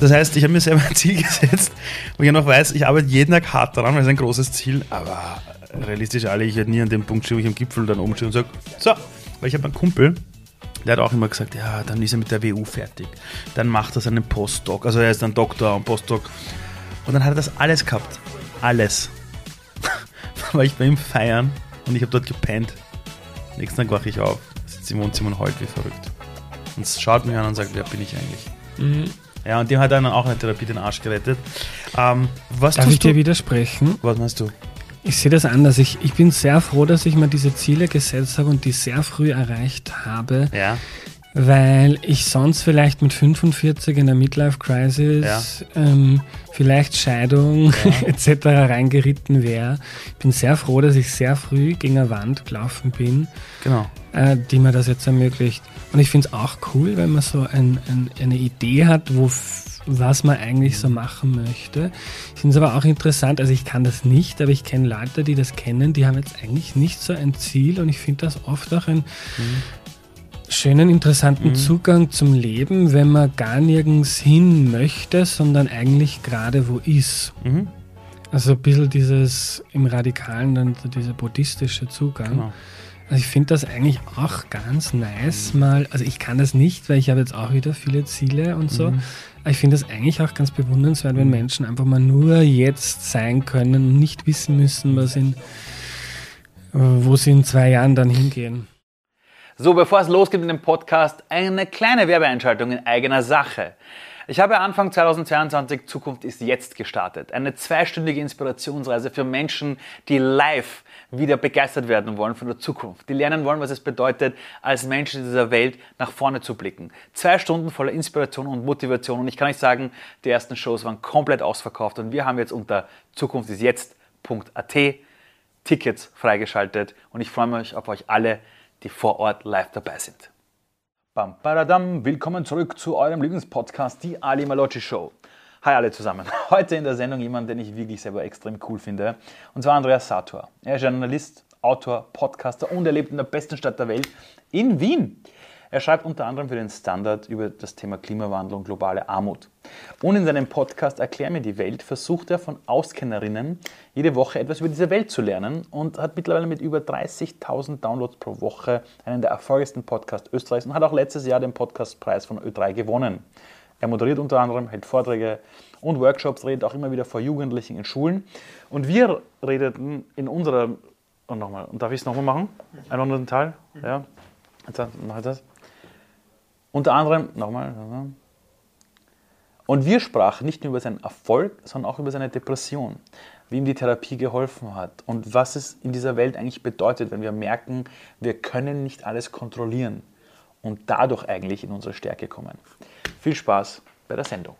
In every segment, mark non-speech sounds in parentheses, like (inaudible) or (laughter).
Das heißt, ich habe mir selber ein Ziel (laughs) gesetzt, wo ich noch weiß, ich arbeite jeden Tag hart daran, weil es ein großes Ziel, aber realistisch alle, ich werde nie an dem Punkt stehen, wo ich am Gipfel dann oben stehe und sage, so, weil ich habe einen Kumpel, der hat auch immer gesagt, ja, dann ist er mit der WU fertig. Dann macht er seinen Postdoc. Also er ist dann Doktor und Postdoc. Und dann hat er das alles gehabt. Alles. (laughs) dann war ich bei ihm feiern und ich habe dort gepennt. Nächsten Tag wache ich auf, sitze im Wohnzimmer und heult wie verrückt. Und schaut mich an und sagt, wer bin ich eigentlich? Mhm. Ja, und dem hat dann auch eine Therapie den Arsch gerettet. Ähm, was Darf ich dir widersprechen? Was meinst du? Ich sehe das anders. Ich, ich bin sehr froh, dass ich mir diese Ziele gesetzt habe und die sehr früh erreicht habe. Ja. Weil ich sonst vielleicht mit 45 in der Midlife-Crisis, ja. ähm, vielleicht Scheidung ja. (laughs) etc. reingeritten wäre. Ich bin sehr froh, dass ich sehr früh gegen eine Wand gelaufen bin, genau. Äh, die mir das jetzt ermöglicht. Und ich finde es auch cool, wenn man so ein, ein, eine Idee hat, wo was man eigentlich so machen möchte. Ich finde es aber auch interessant, also ich kann das nicht, aber ich kenne Leute, die das kennen, die haben jetzt eigentlich nicht so ein Ziel und ich finde das oft auch einen mhm. schönen, interessanten mhm. Zugang zum Leben, wenn man gar nirgends hin möchte, sondern eigentlich gerade wo ist. Mhm. Also ein bisschen dieses im Radikalen, dann dieser buddhistische Zugang. Genau. Also ich finde das eigentlich auch ganz nice, mhm. mal, also ich kann das nicht, weil ich habe jetzt auch wieder viele Ziele und so, mhm. Ich finde es eigentlich auch ganz bewundernswert, wenn Menschen einfach mal nur jetzt sein können und nicht wissen müssen, was in, wo sie in zwei Jahren dann hingehen. So, bevor es losgeht mit dem Podcast, eine kleine Werbeeinschaltung in eigener Sache. Ich habe Anfang 2022 Zukunft ist jetzt gestartet. Eine zweistündige Inspirationsreise für Menschen, die live wieder begeistert werden wollen von der Zukunft, die lernen wollen, was es bedeutet, als Menschen dieser Welt nach vorne zu blicken. Zwei Stunden voller Inspiration und Motivation und ich kann euch sagen, die ersten Shows waren komplett ausverkauft und wir haben jetzt unter zukunftisjetzt.at Tickets freigeschaltet und ich freue mich auf euch alle, die vor Ort live dabei sind. Bam, badadam, willkommen zurück zu eurem Lieblingspodcast, die Ali Malocci Show. Hi alle zusammen. (laughs) Heute in der Sendung jemand, den ich wirklich selber extrem cool finde. Und zwar Andreas Sator. Er ist Journalist, Autor, Podcaster und er lebt in der besten Stadt der Welt, in Wien. Er schreibt unter anderem für den Standard über das Thema Klimawandel und globale Armut. Und in seinem Podcast Erklär mir die Welt versucht er von Auskennerinnen jede Woche etwas über diese Welt zu lernen und hat mittlerweile mit über 30.000 Downloads pro Woche einen der erfolgreichsten Podcasts Österreichs und hat auch letztes Jahr den Podcastpreis von Ö3 gewonnen. Er moderiert unter anderem, hält Vorträge und Workshops, redet auch immer wieder vor Jugendlichen in Schulen. Und wir redeten in unserer, und nochmal, und darf ich es nochmal machen? Einen anderen Teil? Ja. Jetzt mache ich das. Unter anderem, nochmal. Und wir sprachen nicht nur über seinen Erfolg, sondern auch über seine Depression, wie ihm die Therapie geholfen hat und was es in dieser Welt eigentlich bedeutet, wenn wir merken, wir können nicht alles kontrollieren und dadurch eigentlich in unsere Stärke kommen. Viel Spaß bei der Sendung.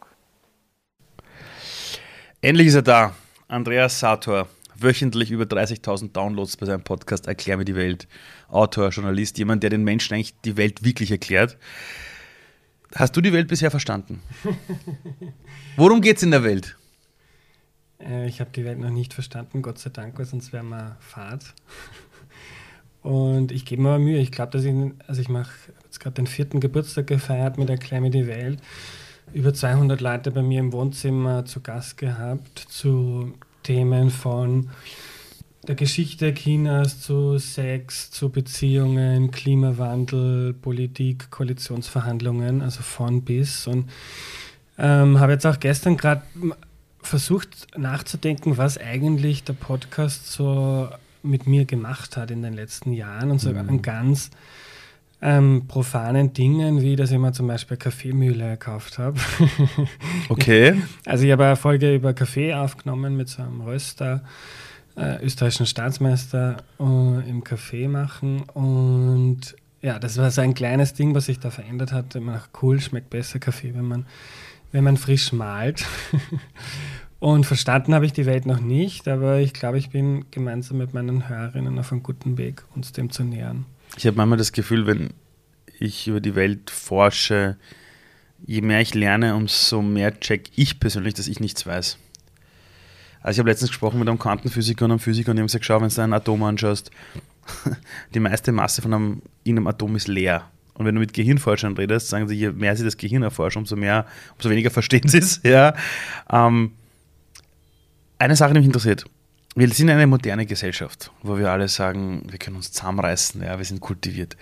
Endlich ist er da, Andreas Sator. Wöchentlich über 30.000 Downloads bei seinem Podcast Erklär mir die Welt. Autor, Journalist, jemand, der den Menschen eigentlich die Welt wirklich erklärt. Hast du die Welt bisher verstanden? (laughs) Worum geht es in der Welt? Äh, ich habe die Welt noch nicht verstanden, Gott sei Dank, weil sonst wäre mal Fahrt. (laughs) Und ich gebe mir aber Mühe. Ich glaube, dass ich, also ich mache jetzt gerade den vierten Geburtstag gefeiert mit Erklär die Welt. Über 200 Leute bei mir im Wohnzimmer zu Gast gehabt zu Themen von der Geschichte Chinas zu Sex, zu Beziehungen, Klimawandel, Politik, Koalitionsverhandlungen, also von bis. Und ähm, habe jetzt auch gestern gerade versucht nachzudenken, was eigentlich der Podcast so mit mir gemacht hat in den letzten Jahren und sogar mhm. an ganz ähm, profanen Dingen, wie dass ich mir zum Beispiel Kaffeemühle gekauft habe. (laughs) Okay. Also ich habe eine Folge über Kaffee aufgenommen mit so einem Röster, äh, österreichischen Staatsmeister äh, im Kaffee machen und ja, das war so ein kleines Ding, was sich da verändert hat. Immer cool, schmeckt besser Kaffee, wenn man, wenn man frisch malt. (laughs) Und verstanden habe ich die Welt noch nicht, aber ich glaube, ich bin gemeinsam mit meinen Hörerinnen auf einem guten Weg, uns dem zu nähern. Ich habe manchmal das Gefühl, wenn ich über die Welt forsche, je mehr ich lerne, umso mehr check ich persönlich, dass ich nichts weiß. Also ich habe letztens gesprochen mit einem Quantenphysiker und einem Physiker und die haben gesagt, schau, wenn du ein Atom anschaust, (laughs) die meiste Masse von einem, in einem Atom ist leer. Und wenn du mit Gehirnforschern redest, sagen sie, je mehr sie das Gehirn erforschen, umso mehr, umso weniger (laughs) verstehen sie es. Ja. Ähm, eine Sache, die mich interessiert. Wir sind eine moderne Gesellschaft, wo wir alle sagen, wir können uns zusammenreißen, ja, wir sind kultiviert.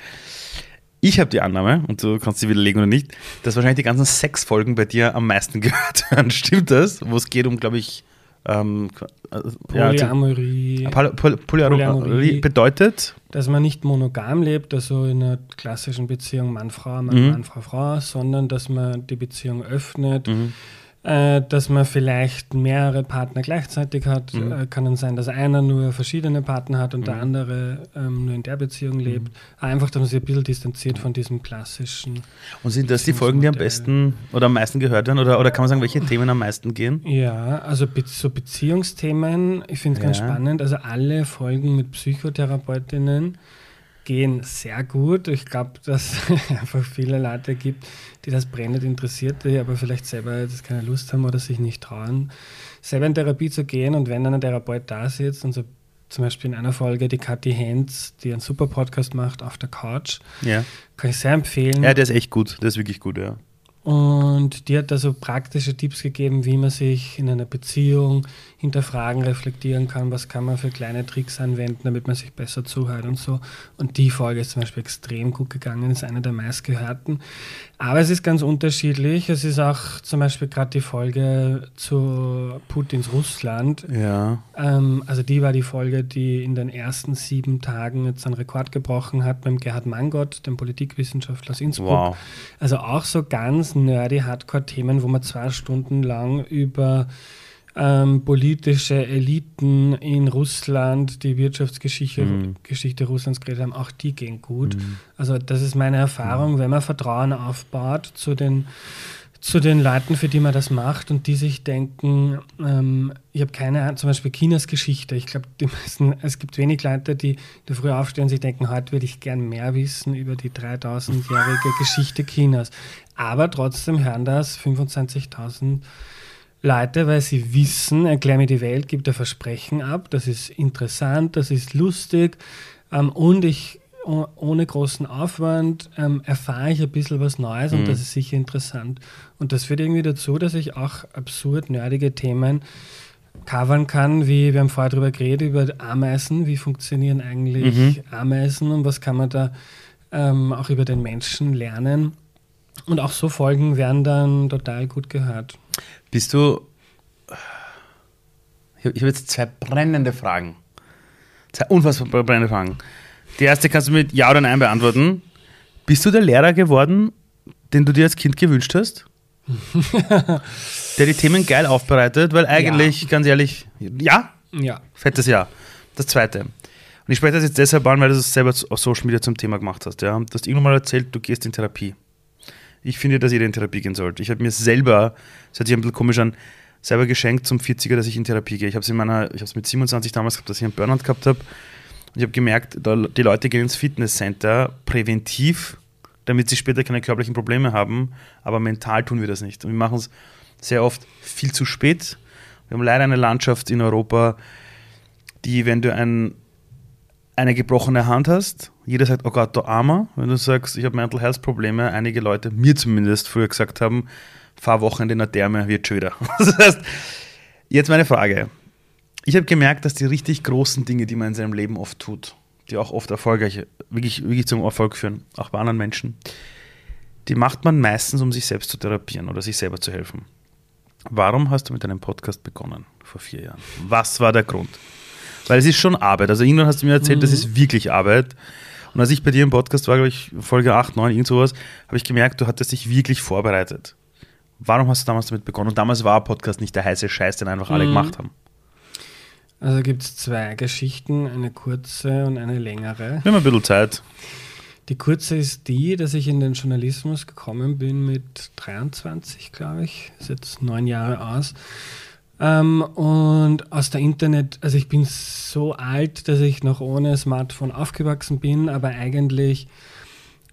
Ich habe die Annahme, und du kannst sie widerlegen oder nicht, dass wahrscheinlich die ganzen Sexfolgen bei dir am meisten (laughs) gehört werden. Stimmt das? Wo es geht um, glaube ich, ähm, äh, Polyamorie. Ja, Poly Poly Polyamorie, Polyamorie. bedeutet, dass man nicht monogam lebt, also in einer klassischen Beziehung Mann-Frau, Mhm. Mann-Mann, Frau-Frau, sondern dass man die Beziehung öffnet, Mhm. Äh, dass man vielleicht mehrere Partner gleichzeitig hat. Mhm. Äh, kann dann sein, dass einer nur verschiedene Partner hat und der andere ähm, nur in der Mhm. Beziehung lebt. Einfach, dass man sich ein bisschen distanziert von diesem klassischen. und sind das die Folgen, die am besten oder am meisten gehört werden? Oder, oder kann man sagen, welche Themen am meisten gehen? Ja, also be so Beziehungsthemen, ich finde es ganz Ja. spannend. Also alle Folgen mit Psychotherapeutinnen gehen sehr gut. Ich glaube, dass es (laughs) einfach viele Leute gibt, die das brennend interessiert, die aber vielleicht selber jetzt keine Lust haben oder sich nicht trauen, selber in Therapie zu gehen. Und wenn dann ein Therapeut da sitzt und so zum Beispiel in einer Folge die Kathi Hens, die einen super Podcast macht, auf der Couch, Ja. kann ich sehr empfehlen. ja, der ist echt gut. Der ist wirklich gut, ja. Und die hat da so praktische Tipps gegeben, wie man sich in einer Beziehung hinterfragen, reflektieren kann, was kann man für kleine Tricks anwenden, damit man sich besser zuhört und so. Und die Folge ist zum Beispiel extrem gut gegangen, ist eine der meistgehörten. Aber es ist ganz unterschiedlich. Es ist auch zum Beispiel gerade die Folge zu Putins Russland. Ja. Ähm, also die war die Folge, die in den ersten sieben Tagen jetzt einen Rekord gebrochen hat beim Gerhard Mangott, dem Politikwissenschaftler aus Innsbruck. Wow. Also auch so ganz nerdy Hardcore-Themen, wo man zwei Stunden lang über ähm, politische Eliten in Russland, die Wirtschaftsgeschichte Mhm. Geschichte Russlands geredet haben, auch die gehen gut. Also das ist meine Erfahrung, wenn man Vertrauen aufbaut zu den zu den Leuten, für die man das macht und die sich denken, ähm, ich habe keine Ahnung, zum Beispiel Chinas Geschichte. Ich glaube, es gibt wenig Leute, die, die früh aufstehen und sich denken, heute würde ich gern mehr wissen über die 3000-jährige (laughs) Geschichte Chinas. Aber trotzdem hören das 25.000 Leute, weil sie wissen, erklär mir die Welt, gibt ein Versprechen ab, das ist interessant, das ist lustig ähm, und ich ohne großen Aufwand ähm, erfahre ich ein bisschen was Neues und das ist sicher interessant. Und das führt irgendwie dazu, dass ich auch absurd nerdige Themen covern kann, wie wir haben vorher darüber geredet, über Ameisen, wie funktionieren eigentlich Ameisen und was kann man da ähm, auch über den Menschen lernen. Und auch so Folgen werden dann total gut gehört. Bist du. Ich habe hab jetzt zwei brennende Fragen. Zwei unfassbar brennende Fragen. Die erste kannst du mit Ja oder Nein beantworten. Bist du der Lehrer geworden, den du dir als Kind gewünscht hast? (laughs) der die Themen geil aufbereitet? Weil eigentlich, ganz ehrlich, ja, Ja. fettes Ja. Das zweite. Und ich spreche das jetzt deshalb an, weil du es selber auf Social Media zum Thema gemacht hast. Ja? Du hast irgendwann mal erzählt, du gehst in Therapie. Ich finde, dass jeder in Therapie gehen sollte. Ich habe mir selber, das hört sich ein bisschen komisch an, selber geschenkt zum 40er, dass ich in Therapie gehe. Ich habe es in meiner, ich habe es mit 27 damals gehabt, dass ich einen Burnout gehabt habe. Und ich habe gemerkt, da, die Leute gehen ins Fitnesscenter präventiv, damit sie später keine körperlichen Probleme haben, aber mental tun wir das nicht. Und wir machen es sehr oft viel zu spät. Wir haben leider eine Landschaft in Europa, die, wenn du ein, eine gebrochene Hand hast, jeder sagt, oh Gott, du Armer. Wenn du sagst, ich habe Mental Health Probleme, einige Leute, mir zumindest früher gesagt haben, fahr Wochenende in der Therme, wird schöner. (laughs) Das heißt, jetzt meine Frage. Ich habe gemerkt, dass die richtig großen Dinge, die man in seinem Leben oft tut, die auch oft erfolgreich, wirklich, wirklich zum Erfolg führen, auch bei anderen Menschen, die macht man meistens, um sich selbst zu therapieren oder sich selber zu helfen. Warum hast du mit deinem Podcast begonnen vor vier Jahren? Was war der Grund? Weil es ist schon Arbeit. Also irgendwann hast du mir erzählt, das ist wirklich Arbeit. Und als ich bei dir im Podcast war, glaube ich, Folge 8, 9, irgend sowas, habe ich gemerkt, du hattest dich wirklich vorbereitet. Warum hast du damals damit begonnen? Und damals war Podcast nicht der heiße Scheiß, den einfach alle gemacht haben. Also gibt es zwei Geschichten, eine kurze und eine längere. Wir haben ein bisschen Zeit. Die kurze ist die, dass ich in den Journalismus gekommen bin mit 23, glaube ich. Ist jetzt neun Jahre aus. Ähm, und aus der Internet, also ich bin so alt, dass ich noch ohne Smartphone aufgewachsen bin, aber eigentlich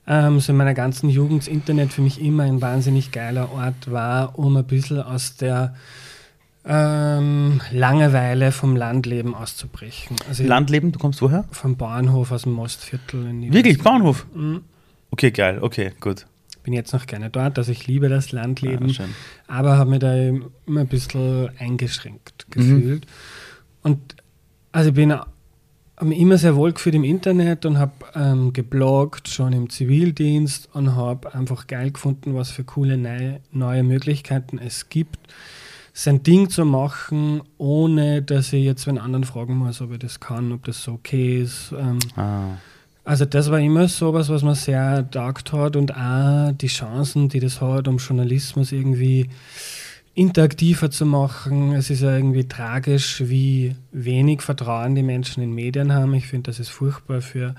ähm, so in meiner ganzen Jugend das Internet für mich immer ein wahnsinnig geiler Ort war, um ein bisschen aus der ähm, Langeweile vom Landleben auszubrechen. Also Landleben, du kommst woher? vom Bauernhof aus dem Mostviertel in. Wirklich, Bauernhof. Okay, geil, okay, gut. Bin jetzt noch gerne dort, also ich liebe das Landleben, schön. aber habe mich da immer ein bisschen eingeschränkt Mhm. gefühlt. Und also ich bin mich immer sehr wohl gefühlt im Internet und habe ähm, gebloggt, schon im Zivildienst und habe einfach geil gefunden, was für coole neue, neue Möglichkeiten es gibt, sein Ding zu machen, ohne dass ich jetzt wenn anderen fragen muss, ob ich das kann, ob das so okay ist. Ähm, Ah. also das war immer sowas, was man sehr taugt hat und auch die Chancen, die das hat, um Journalismus irgendwie interaktiver zu machen. Es ist ja irgendwie tragisch, wie wenig Vertrauen die Menschen in Medien haben. Ich finde, das ist furchtbar für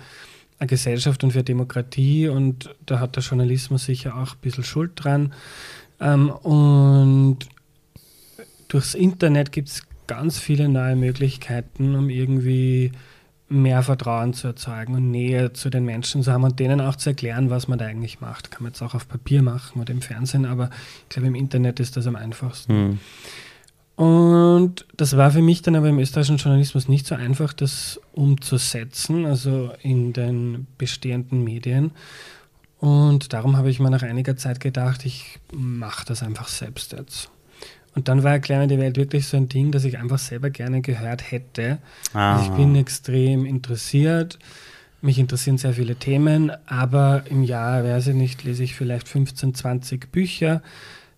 eine Gesellschaft und für Demokratie und da hat der Journalismus sicher auch ein bisschen Schuld dran. Ähm, und durchs Internet gibt es ganz viele neue Möglichkeiten, um irgendwie mehr Vertrauen zu erzeugen und Nähe zu den Menschen zu haben und denen auch zu erklären, was man da eigentlich macht. Kann man jetzt auch auf Papier machen oder im Fernsehen, aber ich glaube, im Internet ist das am einfachsten. Hm. Und das war für mich dann aber im österreichischen Journalismus nicht so einfach, das umzusetzen, also in den bestehenden Medien. Und darum habe ich mir nach einiger Zeit gedacht, ich mache das einfach selbst jetzt. Und dann war mir die Welt wirklich so ein Ding, das ich einfach selber gerne gehört hätte. Ah. Also ich bin extrem interessiert. Mich interessieren sehr viele Themen, aber im Jahr, weiß ich nicht, lese ich vielleicht 15, 20 Bücher.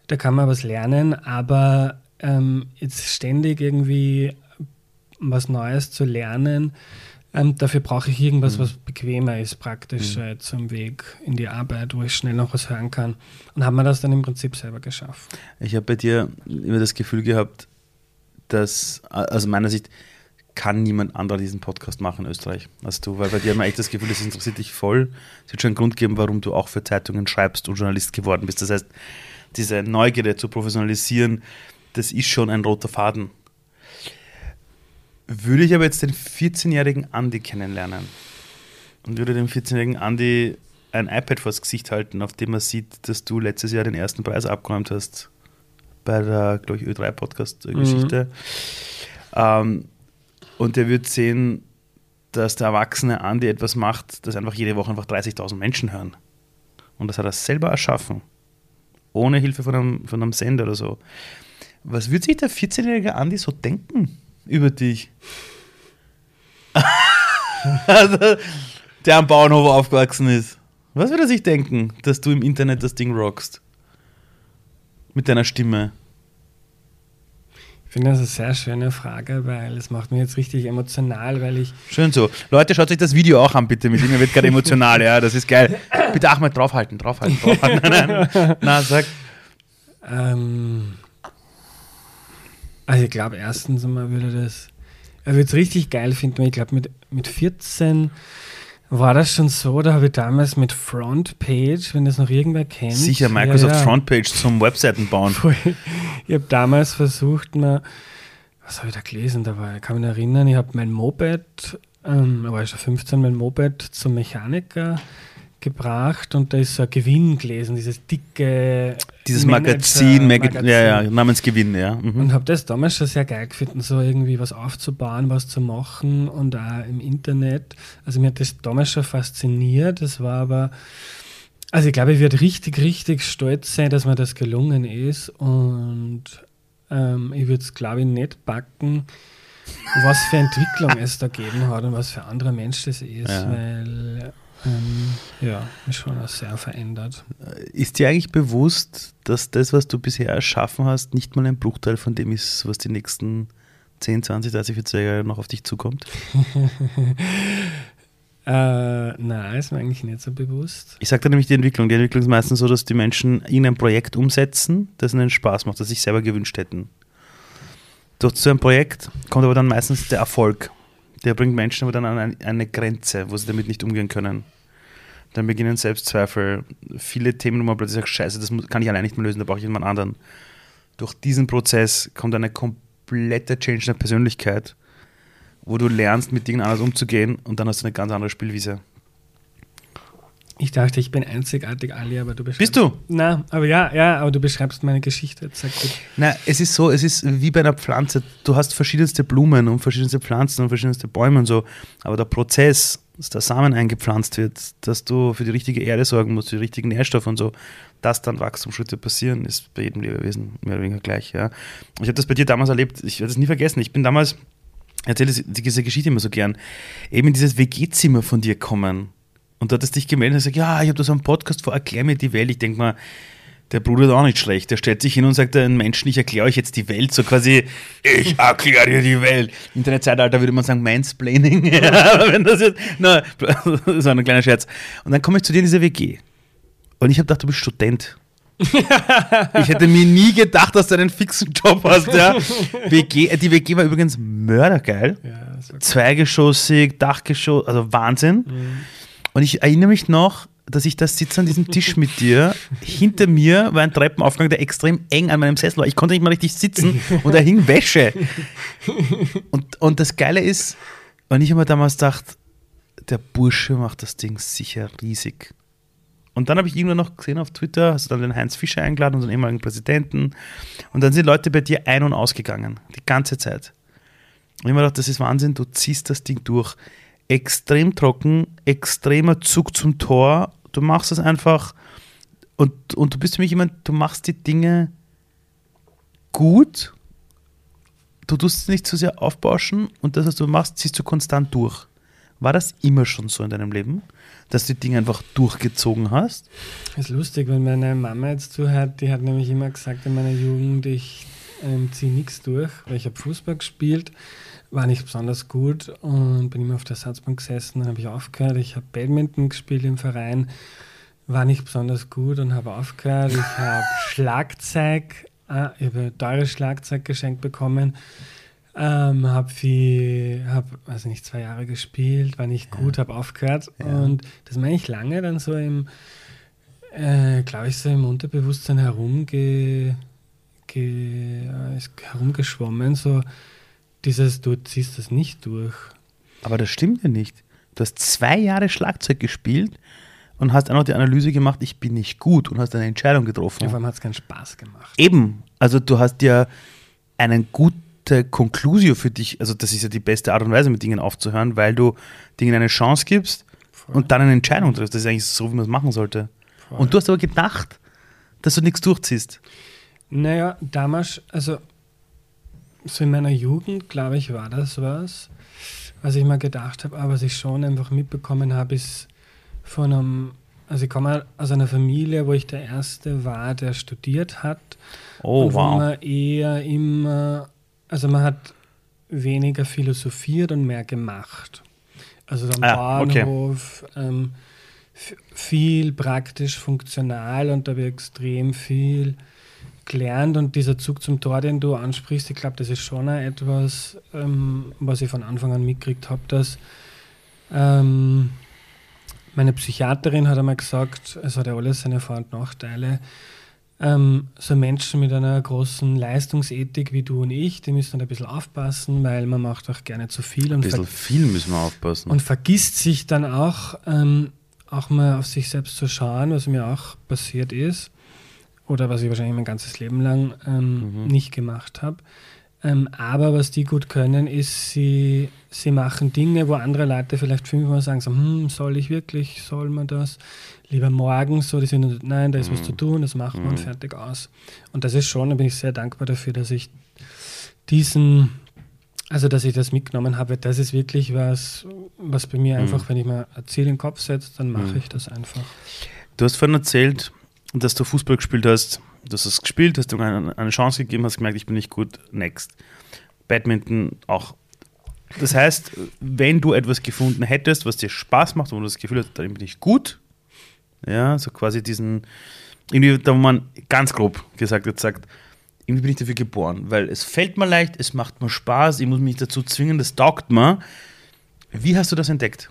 Da kann man was lernen, aber ähm, jetzt ständig irgendwie was Neues zu lernen, ähm, dafür brauche ich irgendwas, was bequemer ist, praktischer jetzt zum Weg in die Arbeit, wo ich schnell noch was hören kann. Und habe mir das dann im Prinzip selber geschafft. Ich habe bei dir immer das Gefühl gehabt, dass, also meiner Sicht, kann niemand anderer diesen Podcast machen in Österreich als du, weil bei dir hat man echt das Gefühl, das interessiert dich voll. Es wird schon einen Grund geben, warum du auch für Zeitungen schreibst und Journalist geworden bist. Das heißt, diese Neugierde zu professionalisieren, das ist schon ein roter Faden. Würde ich aber jetzt den 14-jährigen Andi kennenlernen und würde dem 14-jährigen Andi ein iPad vors Gesicht halten, auf dem er sieht, dass du letztes Jahr den ersten Preis abgeräumt hast bei der, glaube ich, Ö3-Podcast-Geschichte. Ähm, und der wird sehen, dass der erwachsene Andi etwas macht, das einfach jede Woche einfach 30.000 Menschen hören. Und das hat er selber erschaffen. Ohne Hilfe von einem, von einem Sender oder so. Was wird sich der 14-jährige Andi so denken über dich? (laughs) der am Bauernhof aufgewachsen ist. Was wird er sich denken, dass du im Internet das Ding rockst? Mit deiner Stimme. Ich finde das eine sehr schöne Frage, weil es macht mich jetzt richtig emotional, weil ich Schön so. Leute, schaut euch das Video auch an, bitte. Mit ihm Er wird gerade emotional, ja. Das ist geil. Bitte Achmed, draufhalten, draufhalten, draufhalten. (laughs) Nein, nein. Na, sag. Ähm, also ich glaube erstens einmal würde das, er würde es richtig geil finden. Ich glaube mit, mit 14 war das schon so, da habe ich damals mit Frontpage, wenn das noch irgendwer kennt. Sicher, Microsoft ja, ja. Frontpage zum Webseiten bauen. (laughs) Ich habe damals versucht, mal, was habe ich da gelesen? Da war, ich kann mich erinnern, ich habe mein Moped, ähm, da war ich schon 15, mein Moped zum Mechaniker gebracht und da ist so ein Gewinn gelesen, dieses dicke Dieses Magazin, Mag Magazin. ja, ja, namens Gewinn, ja. Mhm. Und habe das damals schon sehr geil gefunden, so irgendwie was aufzubauen, was zu machen und auch im Internet. Also mir hat das damals schon fasziniert. Das war aber, also ich glaube, ich werde richtig, richtig stolz sein, dass mir das gelungen ist. Und ähm, ich würde es, glaube ich, nicht backen, was für Entwicklung es da gegeben hat und was für ein anderer Mensch das ist, Ja. weil ja, ist schon auch sehr verändert. Ist dir eigentlich bewusst, dass das, was du bisher erschaffen hast, nicht mal ein Bruchteil von dem ist, was die nächsten 10, 20, 30, 40 Jahre noch auf dich zukommt? (laughs) Äh, nein, ist mir eigentlich nicht so bewusst. Ich sage da nämlich die Entwicklung. Die Entwicklung ist meistens so, dass die Menschen irgendein Projekt umsetzen, das ihnen Spaß macht, das sie sich selber gewünscht hätten. Durch so ein Projekt kommt aber dann meistens der Erfolg. Der bringt Menschen aber dann an ein- eine Grenze, wo sie damit nicht umgehen können. Dann beginnen Selbstzweifel. Viele Themen, wo man plötzlich sagt, scheiße, das kann ich allein nicht mehr lösen, da brauche ich jemand anderen. Durch diesen Prozess kommt eine komplette Change in der Persönlichkeit, wo du lernst, mit Dingen anders umzugehen und dann hast du eine ganz andere Spielwiese. Ich dachte, ich bin einzigartig, Ali, aber du beschreibst. Bist du? Na, aber ja, ja, aber du beschreibst meine Geschichte gut. Na, es ist so, es ist wie bei einer Pflanze. Du hast verschiedenste Blumen und verschiedenste Pflanzen und verschiedenste Bäume und so. Aber der Prozess, dass der Samen eingepflanzt wird, dass du für die richtige Erde sorgen musst, für die richtigen Nährstoffe und so, dass dann Wachstumsschritte passieren, ist bei jedem Lebewesen mehr oder weniger gleich. Ja. Ich habe das bei dir damals erlebt, ich werde es nie vergessen. Ich bin damals, ich erzähle diese Geschichte immer so gern, eben in dieses WG-Zimmer von dir kommen. Und da hat es dich gemeldet und gesagt, ja, ich habe da so einen Podcast vor, erklär mir die Welt. Ich denke mal, der Bruder ist auch nicht schlecht. Der stellt sich hin und sagt einen Menschen, ich erkläre euch jetzt die Welt. So quasi, ich erkläre dir die Welt. Internetzeitalter würde man sagen, Mansplaining. (laughs) ja, wenn das jetzt, na, war ein kleiner Scherz. Und dann komme ich zu dir in diese WG. Und ich habe gedacht, du bist Student. (laughs) ich hätte mir nie gedacht, dass du einen fixen Job hast. Ja. WG, die WG war übrigens mördergeil. Ja, war cool. Zweigeschossig, Dachgeschoss, also Wahnsinn. Und ich erinnere mich noch, dass ich da sitze an diesem Tisch mit dir. Hinter mir war ein Treppenaufgang, der extrem eng an meinem Sessel war. Ich konnte nicht mal richtig sitzen und da hing Wäsche. Und, und das Geile ist, und ich mir damals gedacht, der Bursche macht das Ding sicher riesig. Und dann habe ich irgendwann noch gesehen auf Twitter, hast du dann den Heinz Fischer eingeladen, unseren ehemaligen Präsidenten. Und dann sind Leute bei dir ein- und ausgegangen. Die ganze Zeit. Und ich habe mir gedacht, das ist Wahnsinn, du ziehst das Ding durch. Extrem trocken, extremer Zug zum Tor. Du machst das einfach. Und, und du bist für mich jemand, du machst die Dinge gut. Du tust es nicht zu sehr aufbauschen und das, was du machst, ziehst du konstant durch. War das immer schon so in deinem Leben, dass du die Dinge einfach durchgezogen hast? ist lustig, wenn meine Mama jetzt zuhört, die hat nämlich immer gesagt in meiner Jugend, ich ähm, ziehe nichts durch, weil ich habe Fußball gespielt, war nicht besonders gut und bin immer auf der Ersatzbank gesessen, dann habe ich aufgehört. Ich habe Badminton gespielt im Verein, war nicht besonders gut und habe aufgehört. Ich habe (laughs) Schlagzeug, äh, ich habe teures Schlagzeug geschenkt bekommen. Ähm, habe viel, habe, weiß nicht, zwei Jahre gespielt, war nicht gut, habe aufgehört. Ja. Und das meine ich lange dann so im, äh, glaube ich, so im Unterbewusstsein herumge, ge, äh, ist herumgeschwommen. So dieses, du ziehst das nicht durch. Aber das stimmt ja nicht. Du hast zwei Jahre Schlagzeug gespielt und hast auch noch die Analyse gemacht, ich bin nicht gut und hast eine Entscheidung getroffen. Ja, vor allem hat es keinen Spaß gemacht. Eben, also du hast ja eine gute Conclusio für dich, also das ist ja die beste Art und Weise, mit Dingen aufzuhören, weil du Dingen eine Chance gibst Voll. und dann eine Entscheidung triffst. Das ist eigentlich so, wie man es machen sollte. Voll. Und du hast aber gedacht, dass du nichts durchziehst. Naja, damals, also so in meiner Jugend, glaube ich, war das was, was ich mal gedacht habe, aber was ich schon einfach mitbekommen habe, ist von einem, also ich komme aus einer Familie, wo ich der Erste war, der studiert hat. Oh, und wo wow. man eher immer, also man hat weniger philosophiert und mehr gemacht. Also am Ah, okay. Bahnhof ähm, f- viel praktisch funktional und da wird extrem viel gelernt und dieser Zug zum Tor, den du ansprichst, ich glaube, das ist schon etwas, ähm, was ich von Anfang an mitgekriegt habe, dass ähm, meine Psychiaterin hat einmal gesagt, es hat ja alles seine Vor- und Nachteile. Ähm, so Menschen mit einer großen Leistungsethik wie du und ich, die müssen ein bisschen aufpassen, weil man macht auch gerne zu viel Ein bisschen viel müssen wir aufpassen. und vergisst sich dann auch, ähm, auch mal auf sich selbst zu schauen, was mir auch passiert ist oder was ich wahrscheinlich mein ganzes Leben lang ähm, Mhm. nicht gemacht habe. Ähm, aber was die gut können, ist, sie, sie machen Dinge, wo andere Leute vielleicht fünfmal sagen, so, hm, soll ich wirklich, soll man das? Lieber morgen, so, die sind, nein, da ist was Mhm. zu tun, das machen wir und Mhm. fertig aus. Und das ist schon, da bin ich sehr dankbar dafür, dass ich diesen, also dass ich das mitgenommen habe. Das ist wirklich was, was bei mir Mhm. einfach, wenn ich mir ein Ziel in den Kopf setze, dann mache Mhm. ich das einfach. Du hast vorhin erzählt, dass du Fußball gespielt hast. Du hast es gespielt, hast du eine, eine Chance gegeben, hast gemerkt, ich bin nicht gut, next. Badminton auch. Das heißt, wenn du etwas gefunden hättest, was dir Spaß macht, wo du das Gefühl hast, darin bin ich gut, ja, so quasi diesen, irgendwie, da wo man ganz grob gesagt hat, sagt, irgendwie bin ich dafür geboren, weil es fällt mir leicht, es macht mir Spaß, ich muss mich dazu zwingen, das taugt mir. Wie hast du das entdeckt?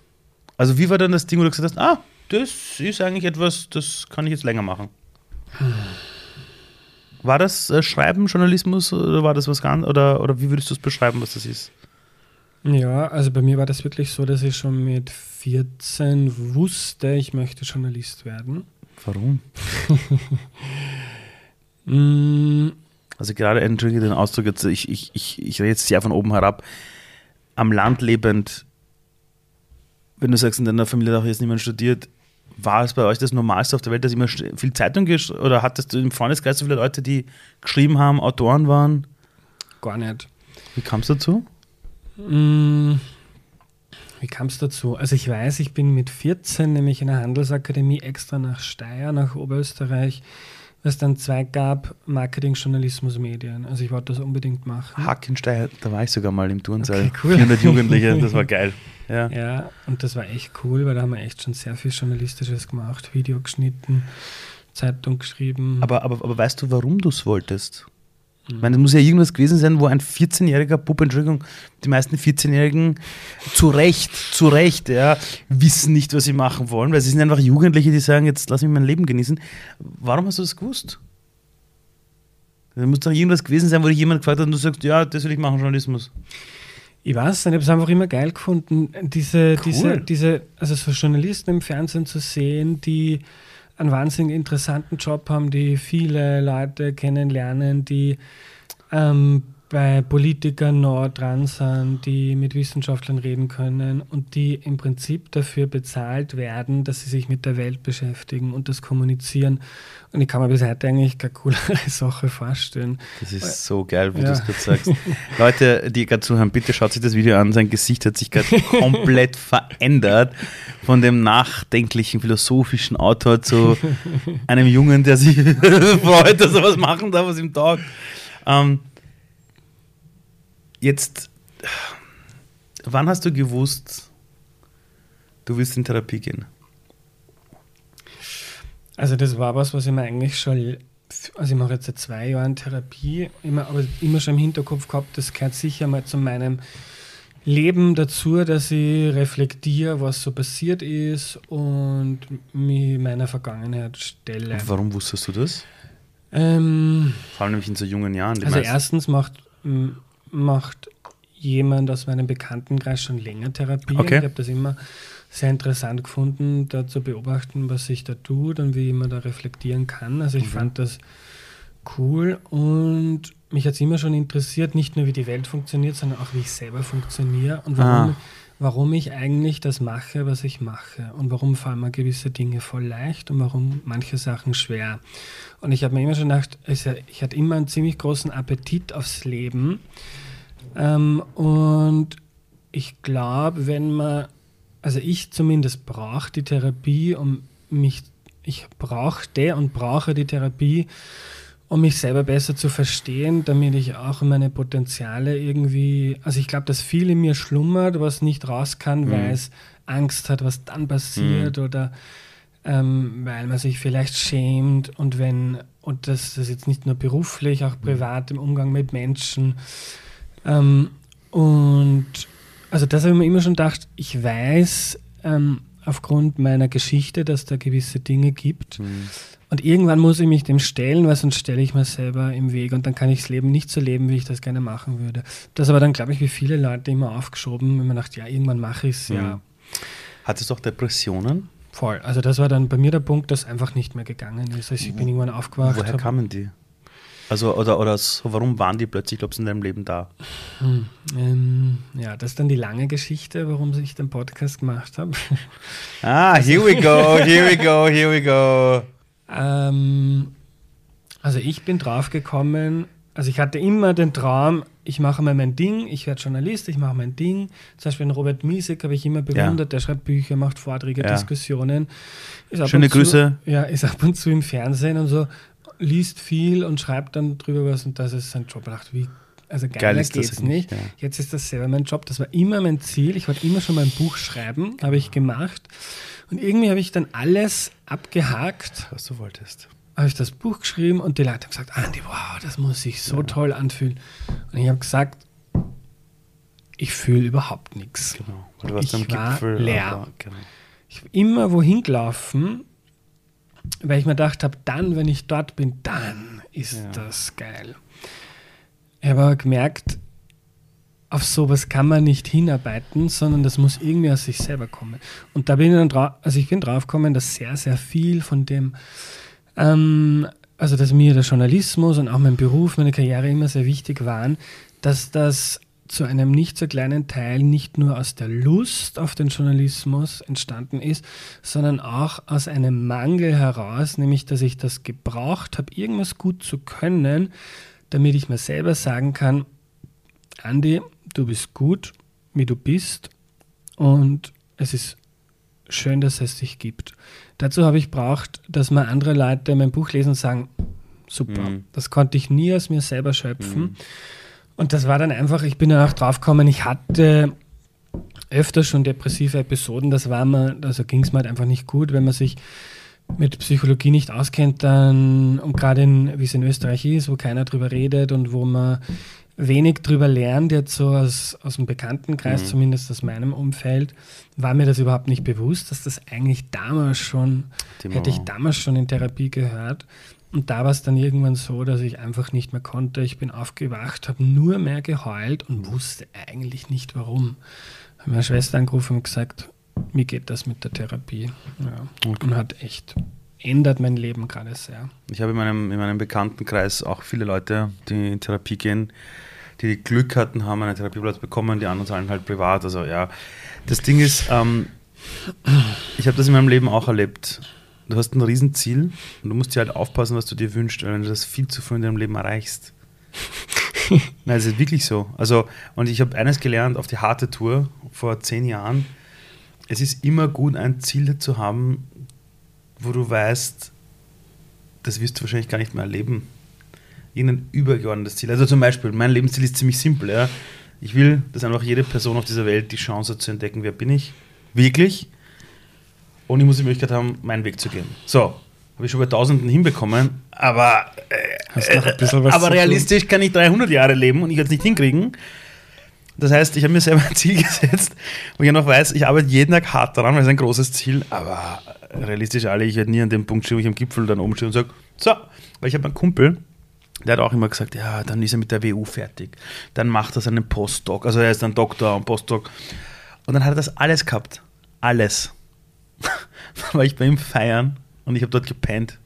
Also wie war dann das Ding, wo du gesagt hast, ah, das ist eigentlich etwas, das kann ich jetzt länger machen? War das äh, Schreiben, Journalismus oder war das was ganz oder, oder wie würdest du es beschreiben, was das ist? Ja, also bei mir war das wirklich so, dass ich schon mit 14 wusste, ich möchte Journalist werden. Warum? (laughs) Mm, Also gerade, entschuldige den Ausdruck jetzt, ich, ich, ich, ich rede jetzt sehr von oben herab, am Land lebend, wenn du sagst, in deiner Familie hat auch jetzt niemand studiert, war es bei euch das Normalste auf der Welt, dass immer viel Zeitung gesch oder hattest du im Freundeskreis so viele Leute, die geschrieben haben, Autoren waren? gar nicht. Wie kam es dazu? Mm, Wie kam es dazu? Also ich weiß, ich bin mit 14 nämlich in der Handelsakademie extra nach Steyr, nach Oberösterreich, was dann zwei gab, Marketing, Journalismus, Medien. Also ich wollte das unbedingt machen. Hackenstein, da war ich sogar mal im Turnsaal. Okay, cool. 400 Jugendliche, das war (laughs) geil. Ja. Ja, und das war echt cool, weil da haben wir echt schon sehr viel Journalistisches gemacht, Video geschnitten, Zeitung geschrieben. Aber, aber, aber weißt du, warum du es wolltest? Ich meine, es muss ja irgendwas gewesen sein, wo ein 14-jähriger Bub, Entschuldigung, die meisten 14-Jährigen zu Recht, zu Recht, ja, wissen nicht, was sie machen wollen, weil sie sind einfach Jugendliche, die sagen, jetzt lass mich mein Leben genießen. Warum hast du das gewusst? Da muss doch irgendwas gewesen sein, wo dich jemand gefragt hat und du sagst, ja, das will ich machen, Journalismus. Ich weiß, ich habe es einfach immer geil gefunden, diese, Cool. diese, diese, also so Journalisten im Fernsehen zu sehen, die einen wahnsinnig interessanten Job haben, die viele Leute kennenlernen, die ähm, bei Politikern nah dran sind, die mit Wissenschaftlern reden können und die im Prinzip dafür bezahlt werden, dass sie sich mit der Welt beschäftigen und das kommunizieren. Und ich kann mir bis heute eigentlich keine coolere (laughs) Sache vorstellen. Das ist so geil, wie Ja. du es gerade sagst. (laughs) Leute, die gerade zuhören, bitte schaut sich das Video an. Sein Gesicht hat sich gerade (laughs) komplett verändert. Von dem nachdenklichen, philosophischen Autor zu einem Jungen, der sich freut, dass er was machen darf, was ihm taugt. Ähm, jetzt, wann hast du gewusst, du willst in Therapie gehen? Also das war was, was ich mir eigentlich schon, also ich mache jetzt seit zwei Jahren Therapie, immer, aber immer schon im Hinterkopf gehabt, das gehört sicher mal zu meinem Leben dazu, dass ich reflektiere, was so passiert ist und mich meiner Vergangenheit stelle. Warum wusstest du das? Ähm, Vor allem nämlich in so jungen Jahren. Also meisten- erstens macht, macht jemand aus meinem Bekanntenkreis schon länger Therapie. Okay. Ich habe das immer sehr interessant gefunden, da zu beobachten, was sich da tut und wie man da reflektieren kann. Also ich Mhm. fand das cool und mich hat es immer schon interessiert, nicht nur wie die Welt funktioniert, sondern auch wie ich selber funktioniere und warum, Ah. Warum ich eigentlich das mache, was ich mache und warum fallen mir gewisse Dinge voll leicht und warum manche Sachen schwer. Und ich habe mir immer schon gedacht, ich hatte immer einen ziemlich großen Appetit aufs Leben ähm, und ich glaube, wenn man, also ich zumindest brauche die Therapie, um mich, ich brauchte und brauche die Therapie, um mich selber besser zu verstehen, damit ich auch meine Potenziale irgendwie, also ich glaube, dass viel in mir schlummert, was nicht raus kann, weil es Angst hat, was dann passiert oder ähm, weil man sich vielleicht schämt und wenn, und das, das jetzt nicht nur beruflich, auch privat im Umgang mit Menschen. Ähm, und also das habe ich mir immer schon gedacht, ich weiß ähm, aufgrund meiner Geschichte, dass da gewisse Dinge gibt. Mhm. Und irgendwann muss ich mich dem stellen, weil sonst stelle ich mir selber im Weg und dann kann ich das Leben nicht so leben, wie ich das gerne machen würde. Das aber dann, glaube ich, wie viele Leute immer aufgeschoben, wenn man dachte, ja, irgendwann mache ich es, ja. Mhm. Hattest du auch Depressionen? Voll. Also das war dann bei mir der Punkt, dass einfach nicht mehr gegangen ist. Also ich bin irgendwann aufgewacht. Woher kamen die? Also, oder, oder so, warum waren die plötzlich, glaubst du, in deinem Leben da? ähm, ja, das ist dann die lange Geschichte, warum ich den Podcast gemacht habe. Ah, here we go, here we go, here we go. Ähm, also ich bin drauf gekommen, also ich hatte immer den Traum, ich mache mal mein Ding, ich werde Journalist, ich mache mein Ding. Zum Beispiel den Robert Miesek habe ich immer bewundert, der schreibt Bücher, macht Vorträge, Ja. Diskussionen. Ist ab Schöne und zu, Grüße. Ja, ist ab und zu im Fernsehen und so, liest viel und schreibt dann drüber was und das ist sein Job. Ich dachte, wie, also Geil geiler ist das geht's eigentlich, nicht. ja. Jetzt ist das selber mein Job. Das war immer mein Ziel. Ich wollte immer schon mein Buch schreiben, habe ich gemacht. Und irgendwie habe ich dann alles abgehakt Was du wolltest. habe ich das Buch geschrieben und die Leute haben gesagt, Andi, wow, das muss sich so toll anfühlen. Und ich habe gesagt, ich fühle überhaupt nichts. Genau. Du warst Ich am war Gipfel. leer. genau. Ich bin immer wohin gelaufen, weil ich mir gedacht habe, dann, wenn ich dort bin, dann ist Ja. das geil. Ich habe aber gemerkt, auf sowas kann man nicht hinarbeiten, sondern das muss irgendwie aus sich selber kommen. Und da bin ich dann drauf, also ich bin drauf gekommen, dass sehr, sehr viel von dem, ähm, also dass mir der Journalismus und auch mein Beruf, meine Karriere immer sehr wichtig waren, dass das zu einem nicht so kleinen Teil nicht nur aus der Lust auf den Journalismus entstanden ist, sondern auch aus einem Mangel heraus, nämlich dass ich das gebraucht habe, irgendwas gut zu können, damit ich mir selber sagen kann, Andi, du bist gut, wie du bist und es ist schön, dass es dich gibt. Dazu habe ich braucht, dass mir andere Leute mein Buch lesen und sagen, super, mhm. das konnte ich nie aus mir selber schöpfen. Mhm. Und das war dann einfach, ich bin dann auch draufgekommen, ich hatte öfter schon depressive Episoden, das war mir, also ging es mir halt einfach nicht gut, wenn man sich mit Psychologie nicht auskennt, dann, und gerade wie es in Österreich ist, wo keiner drüber redet und wo man wenig drüber lernt, jetzt so aus, aus dem Bekanntenkreis, mhm. zumindest aus meinem Umfeld, war mir das überhaupt nicht bewusst, dass das eigentlich damals schon, Die hätte ich damals schon in Therapie gehört. Und da war es dann irgendwann so, dass ich einfach nicht mehr konnte. Ich bin aufgewacht, habe nur mehr geheult und wusste eigentlich nicht warum. Habe meine Schwester angerufen und gesagt, wie geht das mit der Therapie? Ja. Okay. Und hat echt ändert mein Leben gerade sehr. Ich habe in meinem, in meinem Bekanntenkreis auch viele Leute, die in Therapie gehen, die Glück hatten, haben einen Therapieplatz bekommen, die anderen zahlen halt privat. Also ja, das Ding ist, ähm, ich habe das in meinem Leben auch erlebt. Du hast ein Riesenziel und du musst dir halt aufpassen, was du dir wünschst, weil wenn du das viel zu früh in deinem Leben erreichst. (laughs) Nein, es ist wirklich so. Also, und ich habe eines gelernt auf die harte Tour vor zehn Jahren. Es ist immer gut, ein Ziel zu haben, wo du weißt, das wirst du wahrscheinlich gar nicht mehr erleben irgendein übergeordnetes Ziel. Also zum Beispiel, mein Lebensziel ist ziemlich simpel. Ja. Ich will, dass einfach jede Person auf dieser Welt die Chance hat zu entdecken, wer bin ich, wirklich. Und ich muss die Möglichkeit haben, meinen Weg zu gehen. So, habe ich schon bei Tausenden hinbekommen, aber, äh, aber realistisch kann ich 300 Jahre leben und ich werde es nicht hinkriegen. Das heißt, ich habe mir selber ein Ziel (laughs) gesetzt, wo ich noch weiß, ich arbeite jeden Tag hart daran, weil es ein großes Ziel, aber realistisch alle, ich werde nie an dem Punkt stehen, wo ich am Gipfel dann oben stehe und sage, so, weil ich habe einen Kumpel, der hat auch immer gesagt, ja, dann ist er mit der WU fertig. Dann macht er seinen Postdoc. Also er ist dann Doktor und Postdoc. Und dann hat er das alles gehabt. Alles. (laughs) dann war ich bei ihm feiern und ich habe dort gepennt.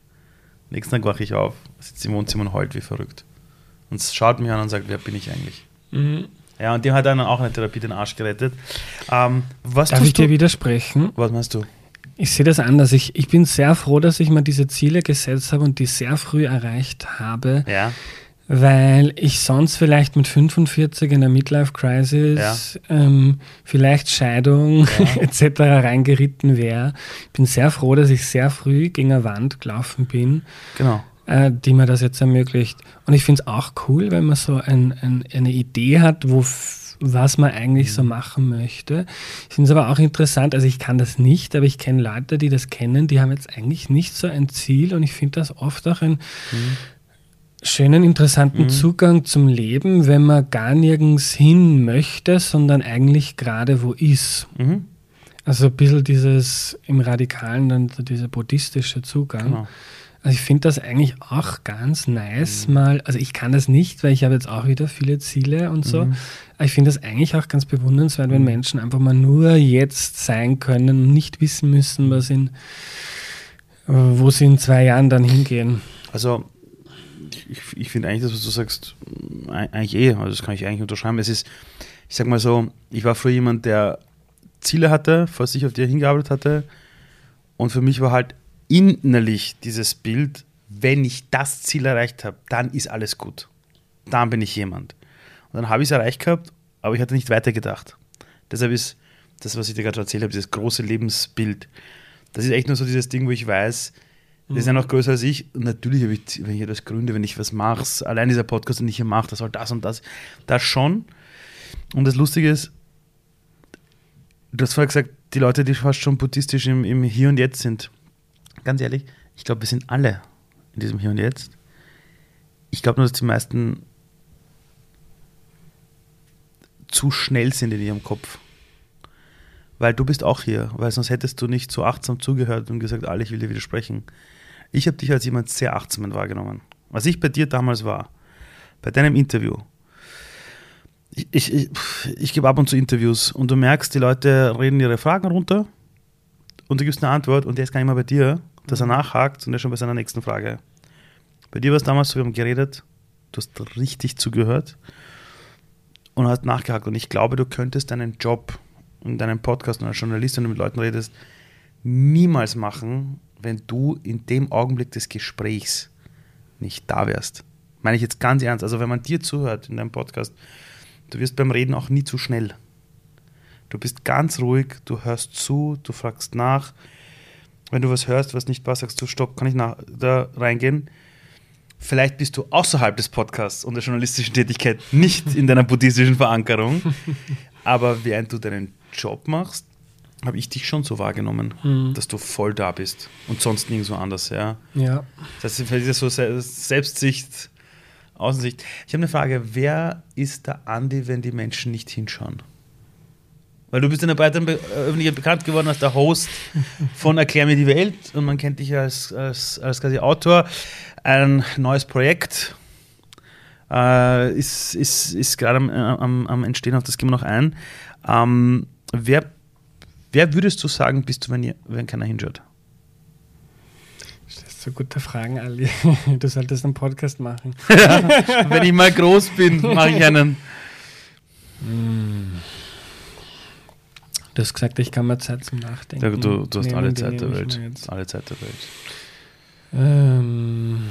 Nächsten Tag wache ich auf, sitze im Wohnzimmer und heult wie verrückt. Und schaut mich an und sagt, wer bin ich eigentlich? Mhm. Ja, und dem hat dann auch eine Therapie den Arsch gerettet. Ähm, was Darf ich dir widersprechen? Was meinst du? Ich sehe das anders. Ich, ich bin sehr froh, dass ich mir diese Ziele gesetzt habe und die sehr früh erreicht habe. Ja. Weil ich sonst vielleicht mit 45 in der Midlife-Crisis, ja. ähm, vielleicht Scheidung ja. (laughs) etc. reingeritten wäre. Ich bin sehr froh, dass ich sehr früh gegen eine Wand gelaufen bin. Genau äh, die mir das jetzt ermöglicht. Und ich finde es auch cool, wenn man so ein, ein, eine Idee hat, wo was man eigentlich so mhm. machen möchte. Ich finde es aber auch interessant, also ich kann das nicht, aber ich kenne Leute, die das kennen, die haben jetzt eigentlich nicht so ein Ziel und ich finde das oft auch ein mhm. schönen, interessanten mhm. Zugang zum Leben, wenn man gar nirgends hin möchte, sondern eigentlich gerade wo ist. Mhm. Also ein bisschen dieses im Radikalen, dann dieser buddhistische Zugang. Genau. Also ich finde das eigentlich auch ganz nice mhm. mal, also ich kann das nicht, weil ich habe jetzt auch wieder viele Ziele und so, mhm. aber ich finde das eigentlich auch ganz bewundernswert, wenn mhm. Menschen einfach mal nur jetzt sein können und nicht wissen müssen, was in, wo sie in zwei Jahren dann hingehen. Also ich, ich finde eigentlich das, was du sagst, eigentlich eh, also das kann ich eigentlich unterschreiben. Es ist, ich sag mal so, ich war früher jemand, der Ziele hatte, vor sich auf die er hingearbeitet hatte und für mich war halt innerlich dieses Bild, wenn ich das Ziel erreicht habe, dann ist alles gut. Dann bin ich jemand. Und dann habe ich es erreicht gehabt, aber ich hatte nicht weitergedacht. Deshalb ist das, was ich dir gerade erzählt habe, dieses große Lebensbild, das ist echt nur so dieses Ding, wo ich weiß, das ist ja noch größer als ich. Und natürlich, wenn ich etwas gründe, wenn ich was mache, allein dieser Podcast, den ich hier mache, das soll das und das, das schon. Und das Lustige ist, du hast vorher gesagt, die Leute, die fast schon buddhistisch im, im Hier und Jetzt sind, ganz ehrlich, ich glaube, wir sind alle in diesem Hier und Jetzt. Ich glaube nur, dass die meisten zu schnell sind in ihrem Kopf. Weil du bist auch hier, weil sonst hättest du nicht so achtsam zugehört und gesagt, alle, ich will dir widersprechen. Ich habe dich als jemand sehr achtsam wahrgenommen. Was ich bei dir damals war, bei deinem Interview, ich, ich, ich, ich gebe ab und zu Interviews und du merkst, die Leute reden ihre Fragen runter und du gibst eine Antwort und der ist gar nicht mehr bei dir, dass er nachhakt und er ist schon bei seiner nächsten Frage. Bei dir war es damals so, wir haben geredet, du hast richtig zugehört und hast nachgehakt und ich glaube, du könntest deinen Job in deinem Podcast und als Journalist, wenn du mit Leuten redest, niemals machen, wenn du in dem Augenblick des Gesprächs nicht da wärst. Meine ich jetzt ganz ernst. Also wenn man dir zuhört in deinem Podcast, du wirst beim Reden auch nie zu schnell. Du bist ganz ruhig, du hörst zu, du fragst nach. Wenn du was hörst, was nicht passt, sagst du, stopp, kann ich nach, da reingehen? Vielleicht bist du außerhalb des Podcasts und der journalistischen Tätigkeit nicht in deiner buddhistischen Verankerung. (laughs) Aber während du deinen Job machst, habe ich dich schon so wahrgenommen, Mhm. dass du voll da bist und sonst nirgendwo anders, ja. Ja. Das heißt, vielleicht ist so Se- Selbstsicht, Außensicht. Ich habe eine Frage, wer ist der Andi, wenn die Menschen nicht hinschauen? Weil du bist in der breiteren Be äh, Öffentlichkeit bekannt geworden als der Host von Erklär mir die Welt und man kennt dich als, als, als quasi Autor. Ein neues Projekt äh, ist, ist, ist gerade am, am, am Entstehen, auf das gehen wir noch ein. Ähm, wer, wer würdest du sagen, bist du, wenn, ihr, wenn keiner hinschaut? Das sind so gute Fragen, Ali. (laughs) Du solltest einen Podcast machen. (laughs) wenn ich mal groß bin, mache ich (laughs) einen. Du hast gesagt, ich kann mir Zeit zum Nachdenken. Ja, du, du hast nehmen, alle Zeit der Welt. Alle Zeit der Welt. Ähm,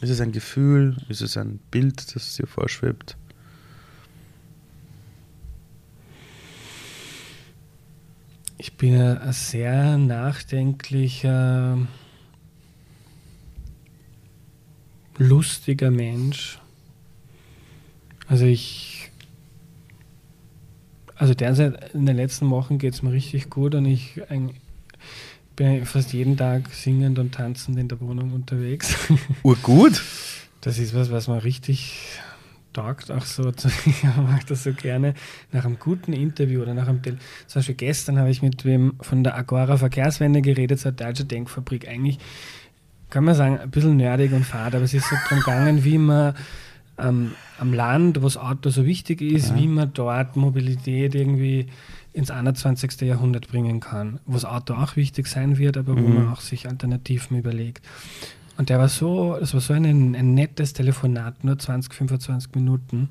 Ist es ein Gefühl? Ist es ein Bild, das dir vorschwebt? ich bin ein sehr nachdenklicher, lustiger Mensch. Also ich, also derzeit in den letzten Wochen geht es mir richtig gut und ich ein, bin fast jeden Tag singend und tanzend in der Wohnung unterwegs. (laughs) Urgut? Das ist was, was mir richtig taugt, auch so. (laughs) Ich mache das so gerne nach einem guten Interview oder nach einem. Tel Zum Beispiel gestern habe ich mit wem von der Agora Verkehrswende geredet, eine deutsche Denkfabrik. Eigentlich kann man sagen, ein bisschen nerdig und fad, aber es ist so darum gegangen, wie man ähm, am Land, wo das Auto so wichtig ist, Ja. wie man dort Mobilität irgendwie ins 21. Jahrhundert bringen kann, wo das Auto auch wichtig sein wird, aber wo Mhm. man auch sich Alternativen überlegt. Und der war so, das war so ein, ein nettes Telefonat, nur 20, 25 Minuten.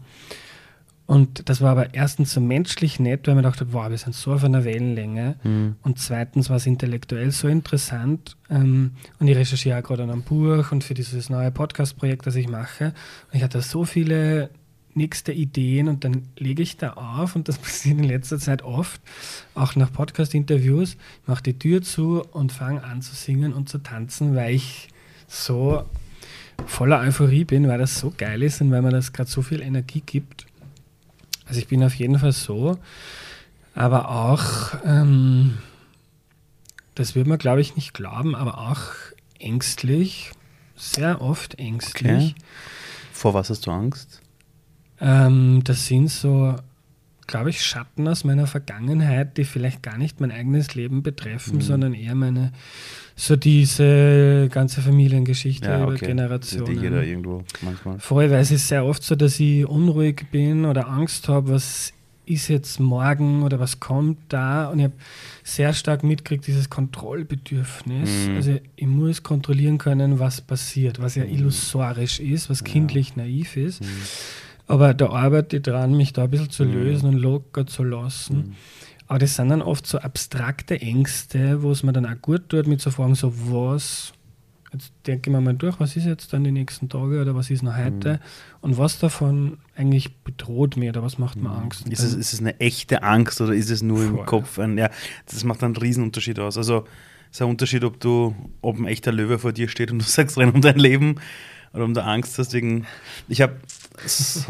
Und das war aber erstens so menschlich nett, weil man dachte, wow, wir sind so auf einer Wellenlänge. Mhm. Und zweitens war es intellektuell so interessant. Ähm, und ich recherchiere auch gerade an einem Buch und für dieses neue Podcast-Projekt, das ich mache. Und ich hatte so viele nächste Ideen und dann lege ich da auf und das (laughs) passiert in letzter Zeit oft, auch nach Podcast-Interviews, mache die Tür zu und fange an zu singen und zu tanzen, weil ich so voller Euphorie bin, weil das so geil ist und weil mir das gerade so viel Energie gibt. Also ich bin auf jeden Fall so, aber auch, ähm, das würde man glaube ich nicht glauben, aber auch ängstlich, sehr oft ängstlich. Okay. Vor was hast du Angst? Ähm, das sind so, glaube ich, Schatten aus meiner Vergangenheit, die vielleicht gar nicht mein eigenes Leben betreffen, Mhm. sondern eher meine, so diese ganze Familiengeschichte Ja, über okay. Generationen. hat jeder irgendwo manchmal. Voll, weil es ist sehr oft so, dass ich unruhig bin oder Angst habe, was ist jetzt morgen oder was kommt da. Und ich habe sehr stark mitgekriegt, dieses Kontrollbedürfnis. Mhm. Also ich muss kontrollieren können, was passiert, was ja Mhm. illusorisch ist, was Ja. kindlich naiv ist. Mhm. Aber da arbeite ich dran, mich da ein bisschen zu Mhm. lösen und locker zu lassen. Mhm. Aber das sind dann oft so abstrakte Ängste, wo es mir dann auch gut tut, mit zu fragen, so was, jetzt denke ich mir mal durch, was ist jetzt dann die nächsten Tage oder was ist noch heute Mhm. und was davon eigentlich bedroht mir oder was macht mir Angst. Und Ist es, ist es eine echte Angst oder ist es nur im Voll. Kopf? Ein, ja, das macht einen Riesenunterschied aus. Also es ist ein Unterschied, ob du, ob ein echter Löwe vor dir steht und du (laughs) sagst renn um dein Leben oder um du Angst hast wegen. Ich habe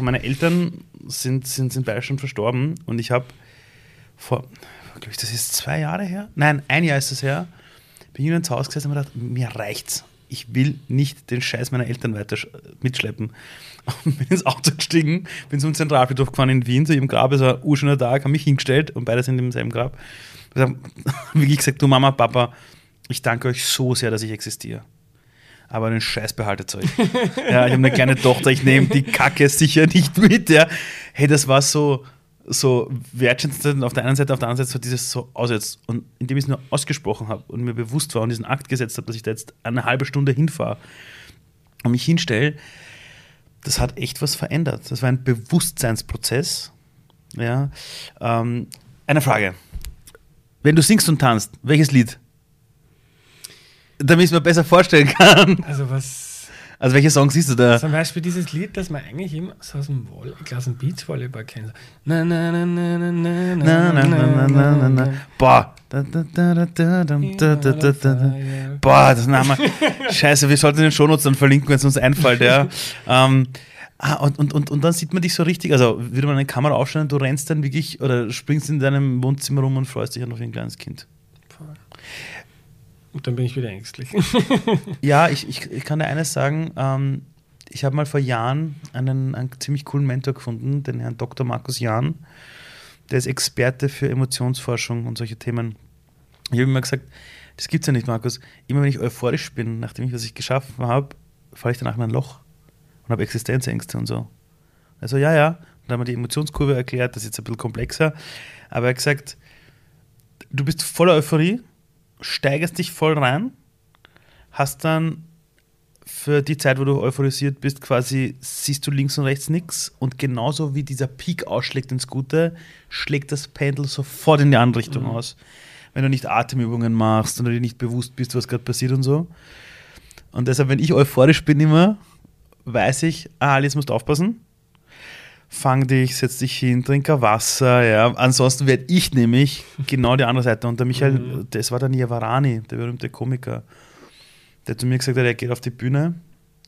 meine Eltern sind, sind, sind beide schon verstorben und ich habe vor, glaube ich, das ist zwei Jahre her? Nein, ein Jahr ist es her. Bin ich ins Haus gesessen und habe gedacht, mir reicht's. Ich will nicht den Scheiß meiner Eltern weiter sch- mitschleppen. (laughs) Und bin ins Auto gestiegen, bin zum Zentralfriedhof gefahren in Wien, zu ihrem Grab, es war ein urschöner Tag, habe mich hingestellt und beide sind im selben Grab. Ich habe (laughs) wirklich gesagt, du Mama, Papa, ich danke euch so sehr, dass ich existiere. Aber einen Scheiß behaltet euch. ja, ich habe eine kleine Tochter, ich nehme die Kacke sicher nicht mit. Ja. Hey, das war so, so wertschätzend auf der einen Seite, auf der anderen Seite so dieses so aussetzt. Und indem ich es nur ausgesprochen habe und mir bewusst war und diesen Akt gesetzt habe, dass ich da jetzt eine halbe Stunde hinfahre und mich hinstelle, das hat echt was verändert. Das war ein Bewusstseinsprozess. Ja. Ähm, eine Frage. Wenn du singst und tanzt, welches Lied? Damit ich es mir besser vorstellen kann. Also was. Also welche Songs siehst du da? Zum Beispiel dieses Lied, das man eigentlich immer so aus dem Voll ich aus dem Beachvolleyball kennt. Na, na, na, na, na, na, Na, na, na, na, na, na. Boah. Boah, das Name. Scheiße, wir sollten den Shownotes dann verlinken, wenn es uns einfällt, ja. ähm, ah, und, und, und, und dann sieht man dich so richtig, also würde man eine Kamera aufstellen, du rennst dann wirklich oder springst in deinem Wohnzimmer rum und freust dich auf ein kleines Kind. Und dann bin ich wieder ängstlich. (laughs) Ja, ich, ich, ich kann dir eines sagen. Ähm, ich habe mal vor Jahren einen, einen ziemlich coolen Mentor gefunden, den Herrn Dr. Markus Jahn. Der ist Experte für Emotionsforschung und solche Themen. Ich habe immer gesagt, das gibt's ja nicht, Markus. Immer wenn ich euphorisch bin, nachdem ich was ich geschaffen habe, falle ich danach in ein Loch und habe Existenzängste und so. Also ja, ja. Und dann haben wir die Emotionskurve erklärt, das ist jetzt ein bisschen komplexer. Aber er hat gesagt, du bist voller Euphorie, steigerst dich voll rein, hast dann für die Zeit, wo du euphorisiert bist, quasi siehst du links und rechts nichts und genauso wie dieser Peak ausschlägt ins Gute, schlägt das Pendel sofort in die andere Richtung aus. Wenn du nicht Atemübungen machst und du dir nicht bewusst bist, was gerade passiert und so. Und deshalb, wenn ich euphorisch bin immer, weiß ich, ah, jetzt musst du aufpassen. Fang dich, setz dich hin, trink ein Wasser, ja. Ansonsten werde ich nämlich genau die andere Seite. Und der Michael, das war der Niavarani, der berühmte Komiker, der zu mir gesagt hat, er geht auf die Bühne,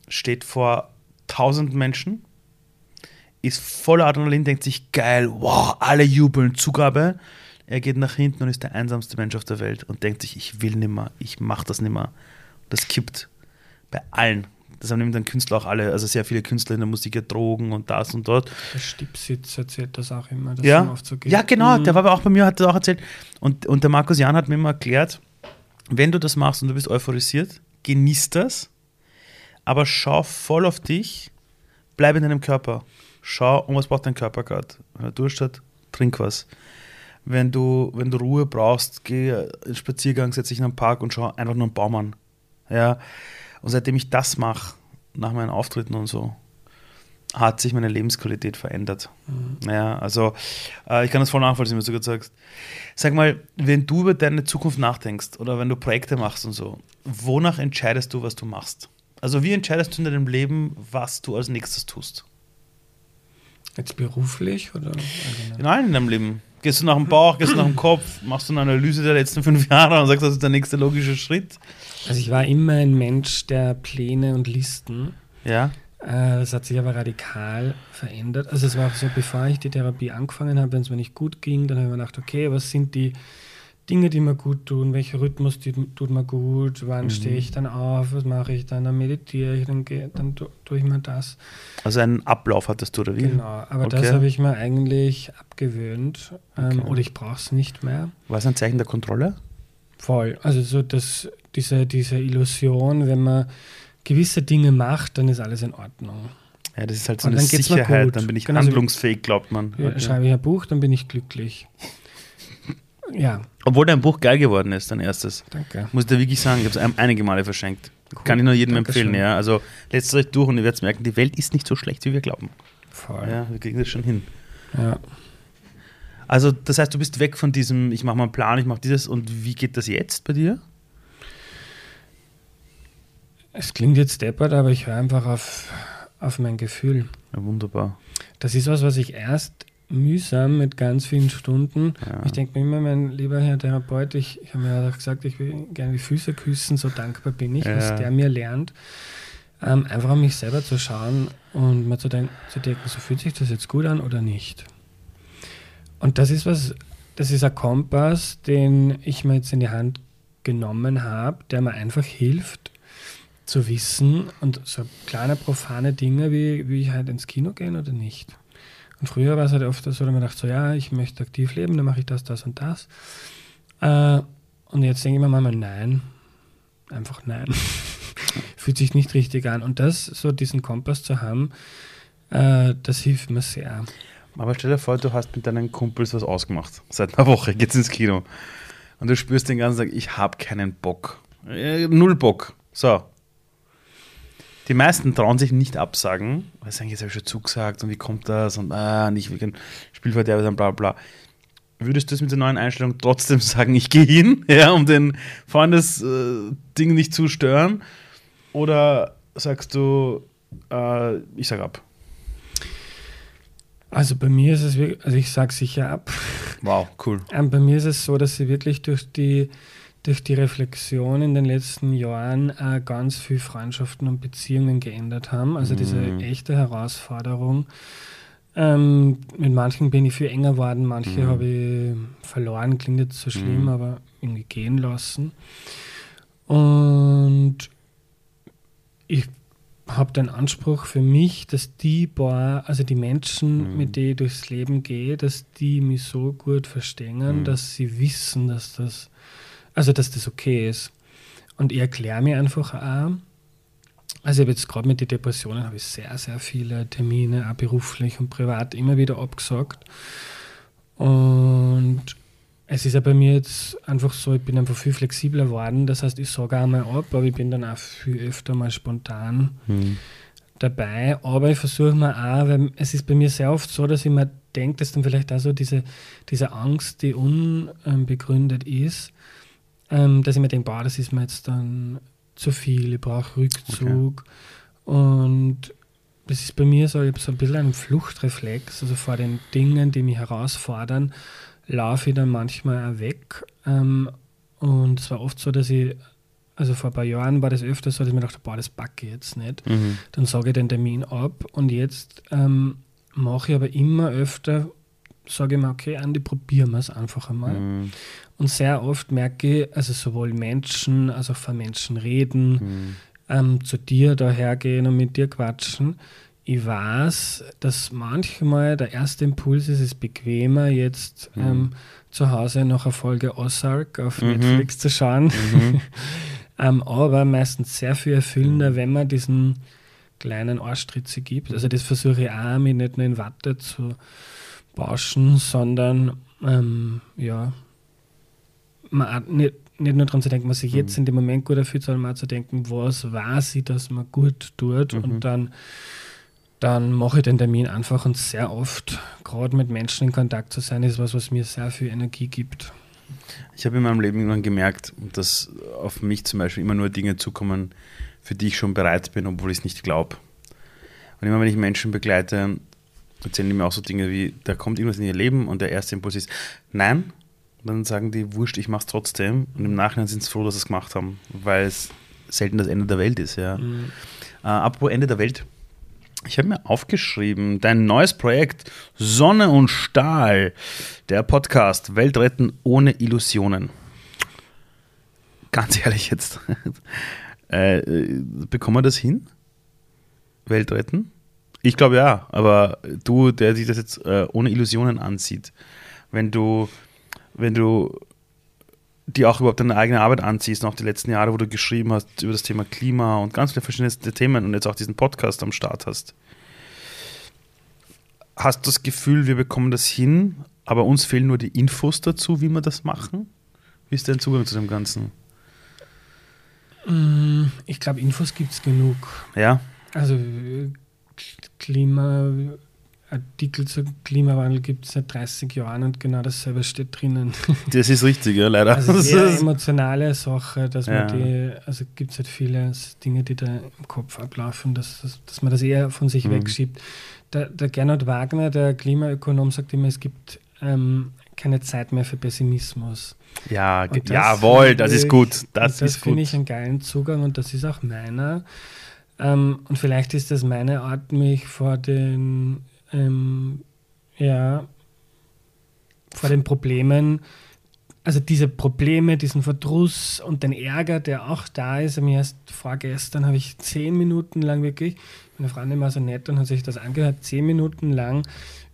steht vor tausend Menschen, ist voller Adrenalin, denkt sich, geil, wow, alle jubeln, Zugabe. Er geht nach hinten und ist der einsamste Mensch auf der Welt und denkt sich, ich will nimmer, ich mach das nimmer. Das kippt bei allen. Das haben nämlich dann Künstler auch alle, also sehr viele Künstler in der Musik ja Drogen und das und dort. Der Stipsitz erzählt das auch immer, dass Ja, ihm oft so geht. ja genau, Mhm. der war aber auch bei mir, hat das auch erzählt. Und, und der Markus Jan hat mir immer erklärt, wenn du das machst und du bist euphorisiert, genieß das, aber schau voll auf dich, bleib in deinem Körper. Schau, um was braucht dein Körper gerade. Wenn er Durst hat, trink was. Wenn du, wenn du Ruhe brauchst, geh einen Spaziergang, setz dich in einen Park und schau einfach nur einen Baum an. Ja. Und seitdem ich das mache, nach meinen Auftritten und so, hat sich meine Lebensqualität verändert. Ja, also äh, ich kann das voll nachvollziehen, was du gerade sagst. Sag mal, wenn du über deine Zukunft nachdenkst oder wenn du Projekte machst und so, wonach entscheidest du, was du machst? Also wie entscheidest du in deinem Leben, was du als nächstes tust? Jetzt beruflich oder? allgemein? In allen in deinem Leben. Gehst du nach dem Bauch, gehst du nach dem Kopf, machst du eine Analyse der letzten fünf Jahre und sagst, das ist der nächste logische Schritt? Also ich war immer ein Mensch der Pläne und Listen. Ja. Äh, Das hat sich aber radikal verändert. Also es war auch so, bevor ich die Therapie angefangen habe, wenn es mir nicht gut ging, dann habe ich mir gedacht, okay, was sind die Dinge, die mir gut tun, welcher Rhythmus die, tut mir gut, wann stehe ich dann auf, was mache ich dann, dann meditiere ich, dann, geh- dann tu- tue ich mir das. Also einen Ablauf hattest du, oder wie? Genau, aber das Okay. habe ich mir eigentlich abgewöhnt ähm, Okay. oder ich brauche es nicht mehr. War es ein Zeichen der Kontrolle? Voll. Also so das, diese, diese Illusion, wenn man gewisse Dinge macht, dann ist alles in Ordnung. Ja, das ist halt so Und eine dann Sicherheit, dann bin ich Genauso wie- handlungsfähig, glaubt man. Ja, Okay. Schreibe ich ein Buch, dann bin ich glücklich. Ja, Obwohl dein Buch geil geworden ist, dein erstes. danke. Muss ich dir wirklich sagen, ich habe es einige Male verschenkt. Kann ich nur jedem Dankeschön. empfehlen, ja. Also letzt euch durch und ihr werdet merken, die Welt ist nicht so schlecht, wie wir glauben. Voll. Ja, wir kriegen das schon hin. Ja. Also, das heißt, du bist weg von diesem, ich mache mal einen Plan, ich mache dieses und wie geht das jetzt bei dir? Es klingt jetzt deppert, aber ich höre einfach auf, auf mein Gefühl. Ja, wunderbar. Das ist was, was ich erst mühsam mit ganz vielen Stunden. Ja. Ich denke mir immer, mein lieber Herr Therapeut, ich, ich habe mir auch gesagt, ich will gerne die Füße küssen, so dankbar bin ich, Ja. was der mir lernt. Ähm, einfach an mich selber zu schauen und mal zu, denk zu denken, so fühlt sich das jetzt gut an oder nicht. Und das ist was, das ist ein Kompass, den ich mir jetzt in die Hand genommen habe, der mir einfach hilft zu wissen und so kleine profane Dinge, wie, wie ich halt ins Kino gehen oder nicht. Und früher war es halt oft so, dass man dachte, so ja, ich möchte aktiv leben, dann mache ich das, das und das. Äh, und jetzt denke ich mir manchmal, nein, einfach nein. (laughs) fühlt sich nicht richtig an. Und das, so diesen Kompass zu haben, äh, das hilft mir sehr. Aber stell dir vor, du hast mit deinen Kumpels was ausgemacht. Seit einer Woche geht's ins Kino. Und du spürst den ganzen Tag, ich habe keinen Bock. Äh, null Bock. So. Die meisten trauen sich nicht absagen, weil sie sagen, jetzt habe ich schon zugesagt und wie kommt das und ah, nicht wegen Spielverderber und bla bla. Würdest du es mit der neuen Einstellung trotzdem (laughs) sagen, ich gehe hin, (laughs) ja, um den Freundesding äh, nicht zu stören? Oder sagst du, äh, ich sag ab? Also bei mir ist es wirklich, also ich sage sicher ab. Wow, cool. Ähm, bei mir ist es so, dass sie wirklich durch die, durch die Reflexion in den letzten Jahren äh, ganz viel Freundschaften und Beziehungen geändert haben. Also diese Mhm. echte Herausforderung. Ähm, mit manchen bin ich viel enger geworden, manche Mhm. habe ich verloren, klingt jetzt so schlimm, Mhm. aber irgendwie gehen lassen. Und ich habe den Anspruch für mich, dass die paar, also die Menschen, Mhm. mit denen ich durchs Leben gehe, dass die mich so gut verstehen, Mhm. dass sie wissen, dass das, also dass das okay ist. Und ich erkläre mir einfach auch, also ich habe jetzt gerade mit den Depressionen habe ich sehr, sehr viele Termine, auch beruflich und privat, immer wieder abgesagt. Und es ist ja bei mir jetzt einfach so, ich bin einfach viel flexibler geworden. Das heißt, ich sage einmal ab, aber ich bin dann auch viel öfter mal spontan Mhm. dabei. Aber ich versuche mir auch, weil es ist bei mir sehr oft so, dass ich mir denke, dass dann vielleicht auch so diese, diese Angst, die unbegründet ist, ähm, dass ich mir denke, boah, das ist mir jetzt dann zu viel, ich brauche Rückzug. Und das ist bei mir so, ich habe so ein bisschen einen Fluchtreflex, also vor den Dingen, die mich herausfordern, laufe ich dann manchmal auch weg. Ähm, und es war oft so, dass ich, also vor ein paar Jahren war das öfter so, dass ich mir dachte, boah, das packe ich jetzt nicht Mhm. dann sage ich den Termin ab und jetzt ähm, mache ich aber immer öfter, sage ich mir, okay, Andi, probieren wir es einfach einmal. Mhm. Und sehr oft merke ich, also sowohl Menschen, als auch von Menschen reden, Mhm. ähm, zu dir dahergehen und mit dir quatschen. Ich weiß, dass manchmal der erste Impuls ist, es ist bequemer, jetzt Mhm. ähm, zu Hause noch eine Folge Ozark auf Mhm. Netflix zu schauen. Mhm. (laughs) Ähm, aber meistens sehr viel erfüllender, wenn man diesen kleinen Arschtritt gibt. Also das versuche ich auch, mich nicht nur in Watte zu bauschen, sondern ähm, ja, man auch nicht, nicht nur daran zu denken, was sich jetzt Mhm. in dem Moment gut erfüllt, sondern mal zu denken, was weiß ich, dass man gut tut Mhm. und dann dann mache ich den Termin einfach und sehr oft, gerade mit Menschen in Kontakt zu sein, ist was, was mir sehr viel Energie gibt. Ich habe in meinem Leben irgendwann gemerkt, dass auf mich zum Beispiel immer nur Dinge zukommen, für die ich schon bereit bin, obwohl ich es nicht glaube. Und immer wenn ich Menschen begleite, erzählen die mir auch so Dinge wie, da kommt irgendwas in ihr Leben und der erste Impuls ist, nein. Dann sagen die, wurscht, ich mach's trotzdem. Und im Nachhinein sind sie froh, dass sie es gemacht haben, weil es selten das Ende der Welt ist. Ja. Mhm. Äh, apropos Ende der Welt. Ich habe mir aufgeschrieben, dein neues Projekt Sonne und Stahl, der Podcast Welt retten ohne Illusionen. Ganz ehrlich jetzt. (laughs) äh, äh, bekommen wir das hin? Welt retten? Ich glaube ja, aber du, der sich das jetzt äh, ohne Illusionen ansieht, wenn du, wenn du die auch überhaupt deine eigene Arbeit anziehst, noch die letzten Jahre, wo du geschrieben hast über das Thema Klima und ganz viele verschiedene Themen und jetzt auch diesen Podcast am Start hast. Hast du das Gefühl, wir bekommen das hin, aber uns fehlen nur die Infos dazu, wie wir das machen? Wie ist dein Zugang zu dem Ganzen? Mm, Ich glaube, Infos gibt es genug. Ja? Also äh, Klima, Artikel zum Klimawandel gibt es seit 30 Jahren und genau dasselbe steht drinnen. (laughs) Das ist richtig, ja, leider. Also sehr ist- emotionale Sache, dass Ja. man die, also gibt es halt viele Dinge, die da im Kopf ablaufen, dass, dass, dass man das eher von sich Mhm. wegschiebt. Der, der Gernot Wagner, der Klimaökonom, sagt immer, es gibt ähm, keine Zeit mehr für Pessimismus. ja, das jawohl, das ist gut. Das, das finde ich einen geilen Zugang und das ist auch meiner. Ähm, und vielleicht ist das meine Art, mich vor den, ähm, ja, vor den Problemen, also diese Probleme, diesen Verdruss und den Ärger, der auch da ist. Mir erst vorgestern habe ich zehn Minuten lang wirklich, meine Freundin war so nett und hat sich das angehört, zehn Minuten lang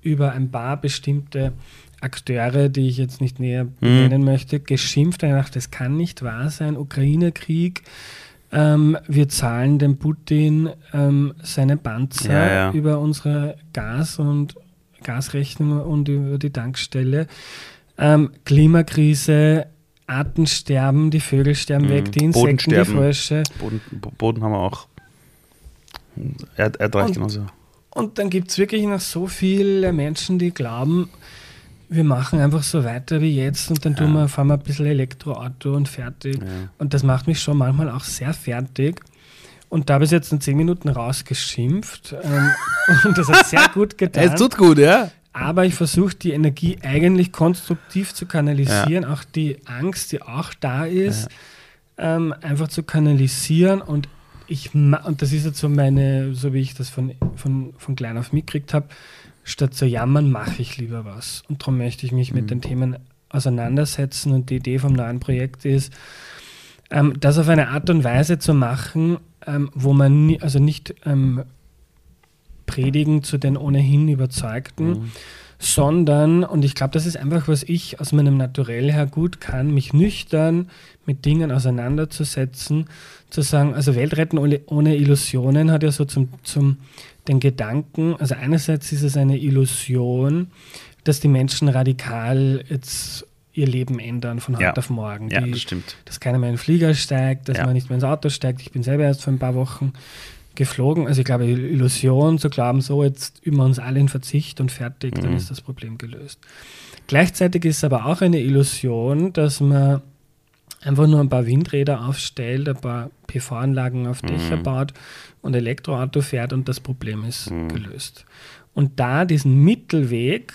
über ein paar bestimmte Akteure, die ich jetzt nicht näher benennen möchte, geschimpft. Und ich dachte, das kann nicht wahr sein. Ukraine-Krieg, Ähm, wir zahlen dem Putin ähm, seine Panzer Ja, ja. über unsere Gas- und Gasrechnung und über die Tankstelle. Ähm, Klimakrise, Artensterben, die Vögel sterben Mhm. weg, die Insekten, die. Frösche. Boden, Bo- Boden haben wir auch. Erd, Erdreich Und- genauso. Und dann gibt es wirklich noch so viele Menschen, die glauben, wir machen einfach so weiter wie jetzt und dann tun wir, fahren wir ein bisschen Elektroauto und fertig. Ja. Und das macht mich schon manchmal auch sehr fertig. Und da habe ich jetzt in zehn Minuten rausgeschimpft. Ähm, (laughs) und das hat sehr gut (laughs) getan. gut, ja? Aber ich versuche die Energie eigentlich konstruktiv zu kanalisieren, auch die Angst, die auch da ist, ähm, einfach zu kanalisieren. Und ich und das ist jetzt so meine, so wie ich das von, von, von klein auf mitgekriegt habe, statt zu jammern, mache ich lieber was. Und darum möchte ich mich mit den Themen auseinandersetzen. Und die Idee vom neuen Projekt ist, ähm, das auf eine Art und Weise zu machen, ähm, wo man nie, also nicht ähm, predigen zu den ohnehin Überzeugten, sondern, und ich glaube, das ist einfach, was ich aus meinem Naturell her gut kann, mich nüchtern mit Dingen auseinanderzusetzen, zu sagen, also Weltretten ohne, ohne Illusionen hat ja so zum, zum den Gedanken, also einerseits ist es eine Illusion, dass die Menschen radikal jetzt ihr Leben ändern von heute Ja. auf morgen. Ja, die, das stimmt. dass keiner mehr in den Flieger steigt, dass Ja. man nicht mehr ins Auto steigt. Ich bin selber erst vor ein paar Wochen geflogen. Also ich glaube, Illusion zu glauben, so jetzt üben wir uns alle in Verzicht und fertig, dann ist das Problem gelöst. Gleichzeitig ist es aber auch eine Illusion, dass man einfach nur ein paar Windräder aufstellt, ein paar PV-Anlagen auf Dächer baut und Elektroauto fährt und das Problem ist gelöst. Und da diesen Mittelweg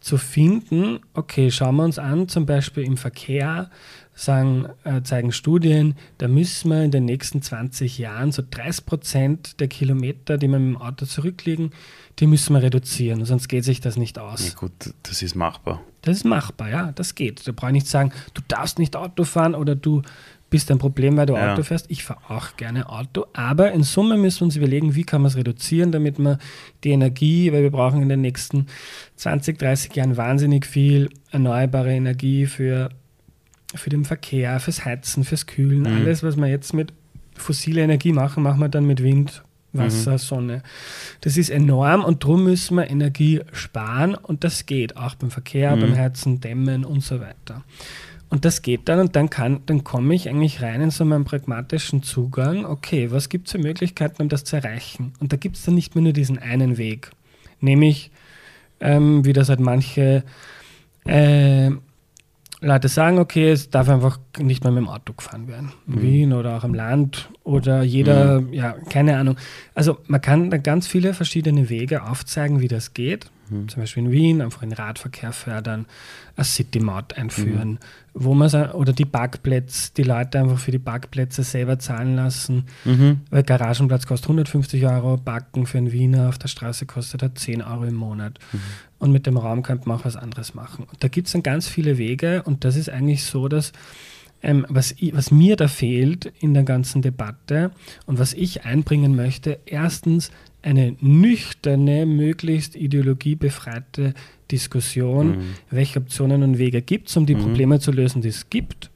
zu finden, okay, schauen wir uns an, zum Beispiel im Verkehr, sagen, äh, zeigen Studien, da müssen wir in den nächsten 20 Jahren so 30 Prozent der Kilometer, die wir mit dem Auto zurücklegen, die müssen wir reduzieren, sonst geht sich das nicht aus. Ja, gut, das ist machbar. Das ist machbar, ja, das geht. Da brauche ich nicht sagen, du darfst nicht Auto fahren oder du bist ein Problem, weil du Ja. Auto fährst. Ich fahre auch gerne Auto, aber in Summe müssen wir uns überlegen, wie kann man es reduzieren, damit man die Energie, weil wir brauchen in den nächsten 20, 30 Jahren wahnsinnig viel erneuerbare Energie für, für den Verkehr, fürs Heizen, fürs Kühlen. Alles, was wir jetzt mit fossiler Energie machen, machen wir dann mit Wind, Wasser, Sonne. Das ist enorm und darum müssen wir Energie sparen und das geht auch beim Verkehr, beim Heizen, Dämmen und so weiter. Und das geht dann und dann kann, dann komme ich eigentlich rein in so meinen pragmatischen Zugang. Okay, was gibt es für Möglichkeiten, um das zu erreichen? Und da gibt es dann nicht mehr nur diesen einen Weg, nämlich ähm, wie das halt manche äh, Leute sagen, okay, es darf einfach nicht mehr mit dem Auto gefahren werden. In Wien oder auch im Land oder jeder, ja, keine Ahnung. Also man kann da ganz viele verschiedene Wege aufzeigen, wie das geht. Zum Beispiel in Wien einfach den Radverkehr fördern, eine City-Maut einführen, wo man oder die Parkplätze, die Leute einfach für die Parkplätze selber zahlen lassen. Weil Garagenplatz kostet 150 Euro, Parken für einen Wiener auf der Straße kostet halt 10 Euro im Monat. Und mit dem Raum könnte man auch was anderes machen. Und da gibt es dann ganz viele Wege und das ist eigentlich so, dass ähm, was, was mir da fehlt in der ganzen Debatte und was ich einbringen möchte, erstens eine nüchterne, möglichst ideologiebefreite Diskussion, welche Optionen und Wege gibt es, um die Probleme zu lösen, die es gibt.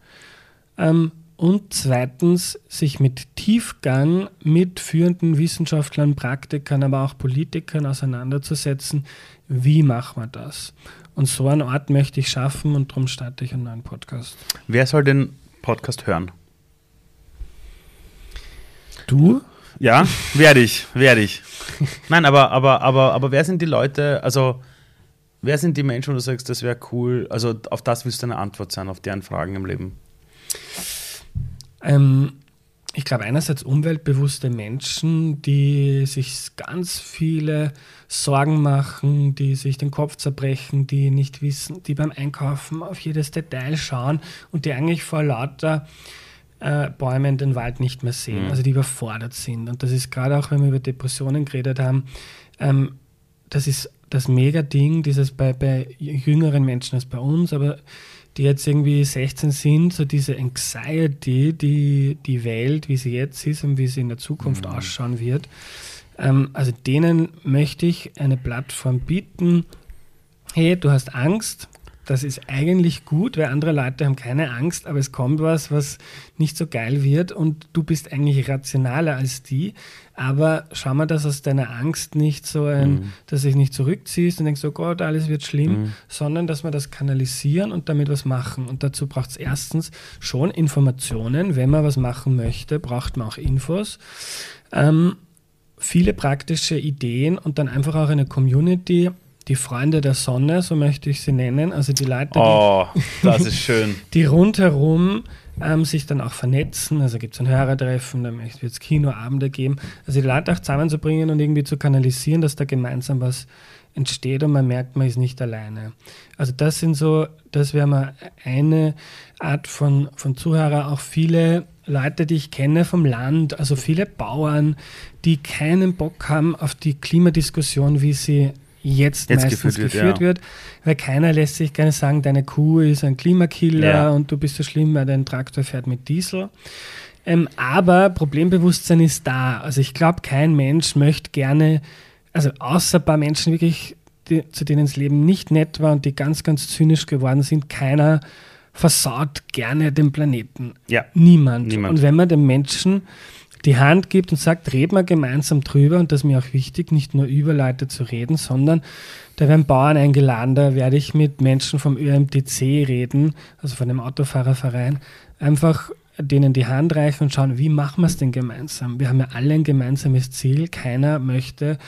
Ähm, und zweitens sich mit Tiefgang mit führenden Wissenschaftlern, Praktikern, aber auch Politikern auseinanderzusetzen, wie machen wir das? Und so einen Ort möchte ich schaffen und darum starte ich einen neuen Podcast. Wer soll den Podcast hören? Du? Ja, werde ich, werde ich. Nein, aber, aber, aber, aber wer sind die Leute, also wer sind die Menschen, wo du sagst, das wäre cool, also auf das willst du eine Antwort sein, auf deren Fragen im Leben? Ähm, ich glaube einerseits umweltbewusste Menschen, die sich ganz viele Sorgen machen, die sich den Kopf zerbrechen, die nicht wissen, die beim Einkaufen auf jedes Detail schauen und die eigentlich vor lauter äh, Bäume in den Wald nicht mehr sehen, also die überfordert sind. Und das ist gerade auch, wenn wir über Depressionen geredet haben, ähm, das ist das Mega-Ding, dieses bei, bei jüngeren Menschen als bei uns, aber die jetzt irgendwie 16 sind, so diese Anxiety, die die Welt, wie sie jetzt ist und wie sie in der Zukunft ausschauen wird. Ähm, also denen möchte ich eine Plattform bieten. Hey, du hast Angst, das ist eigentlich gut, weil andere Leute haben keine Angst, aber es kommt was, was nicht so geil wird und du bist eigentlich rationaler als die. Aber schau mal, dass aus deiner Angst nicht so ein, mhm. dass du dich nicht zurückziehst und denkst, oh Gott, alles wird schlimm, mhm. sondern dass wir das kanalisieren und damit was machen. Und dazu braucht es erstens schon Informationen. Wenn man was machen möchte, braucht man auch Infos. Ähm, viele praktische Ideen und dann einfach auch eine Community, die Freunde der Sonne, so möchte ich sie nennen, also die Leute, oh, das ist (laughs) schön. die rundherum ähm, sich dann auch vernetzen. Also gibt es ein Hörertreffen, dann wird es Kinoabende geben. Also die Leute auch zusammenzubringen und irgendwie zu kanalisieren, dass da gemeinsam was entsteht und man merkt, man ist nicht alleine. Also das sind so, das wäre mal eine Art von, von Zuhörer, auch viele Leute, die ich kenne vom Land, also viele Bauern, die keinen Bock haben auf die Klimadiskussion, wie sie jetzt, jetzt meistens geführt, geführt ja. wird, weil keiner lässt sich gerne sagen, deine Kuh ist ein Klimakiller ja. und du bist so schlimm, weil dein Traktor fährt mit Diesel. Ähm, aber Problembewusstsein ist da. Also ich glaube, kein Mensch möchte gerne, also außer ein paar Menschen wirklich, die, zu denen das Leben nicht nett war und die ganz, ganz zynisch geworden sind, keiner versaut gerne den Planeten. Ja. Niemand. Niemand. Und wenn man den Menschen die Hand gibt und sagt, reden wir gemeinsam drüber und das ist mir auch wichtig, nicht nur über Leute zu reden, sondern da werden Bauern eingeladen, da werde ich mit Menschen vom ÖMTC reden, also von dem Autofahrerverein, einfach denen die Hand reichen und schauen, wie machen wir es denn gemeinsam? Wir haben ja alle ein gemeinsames Ziel, keiner möchte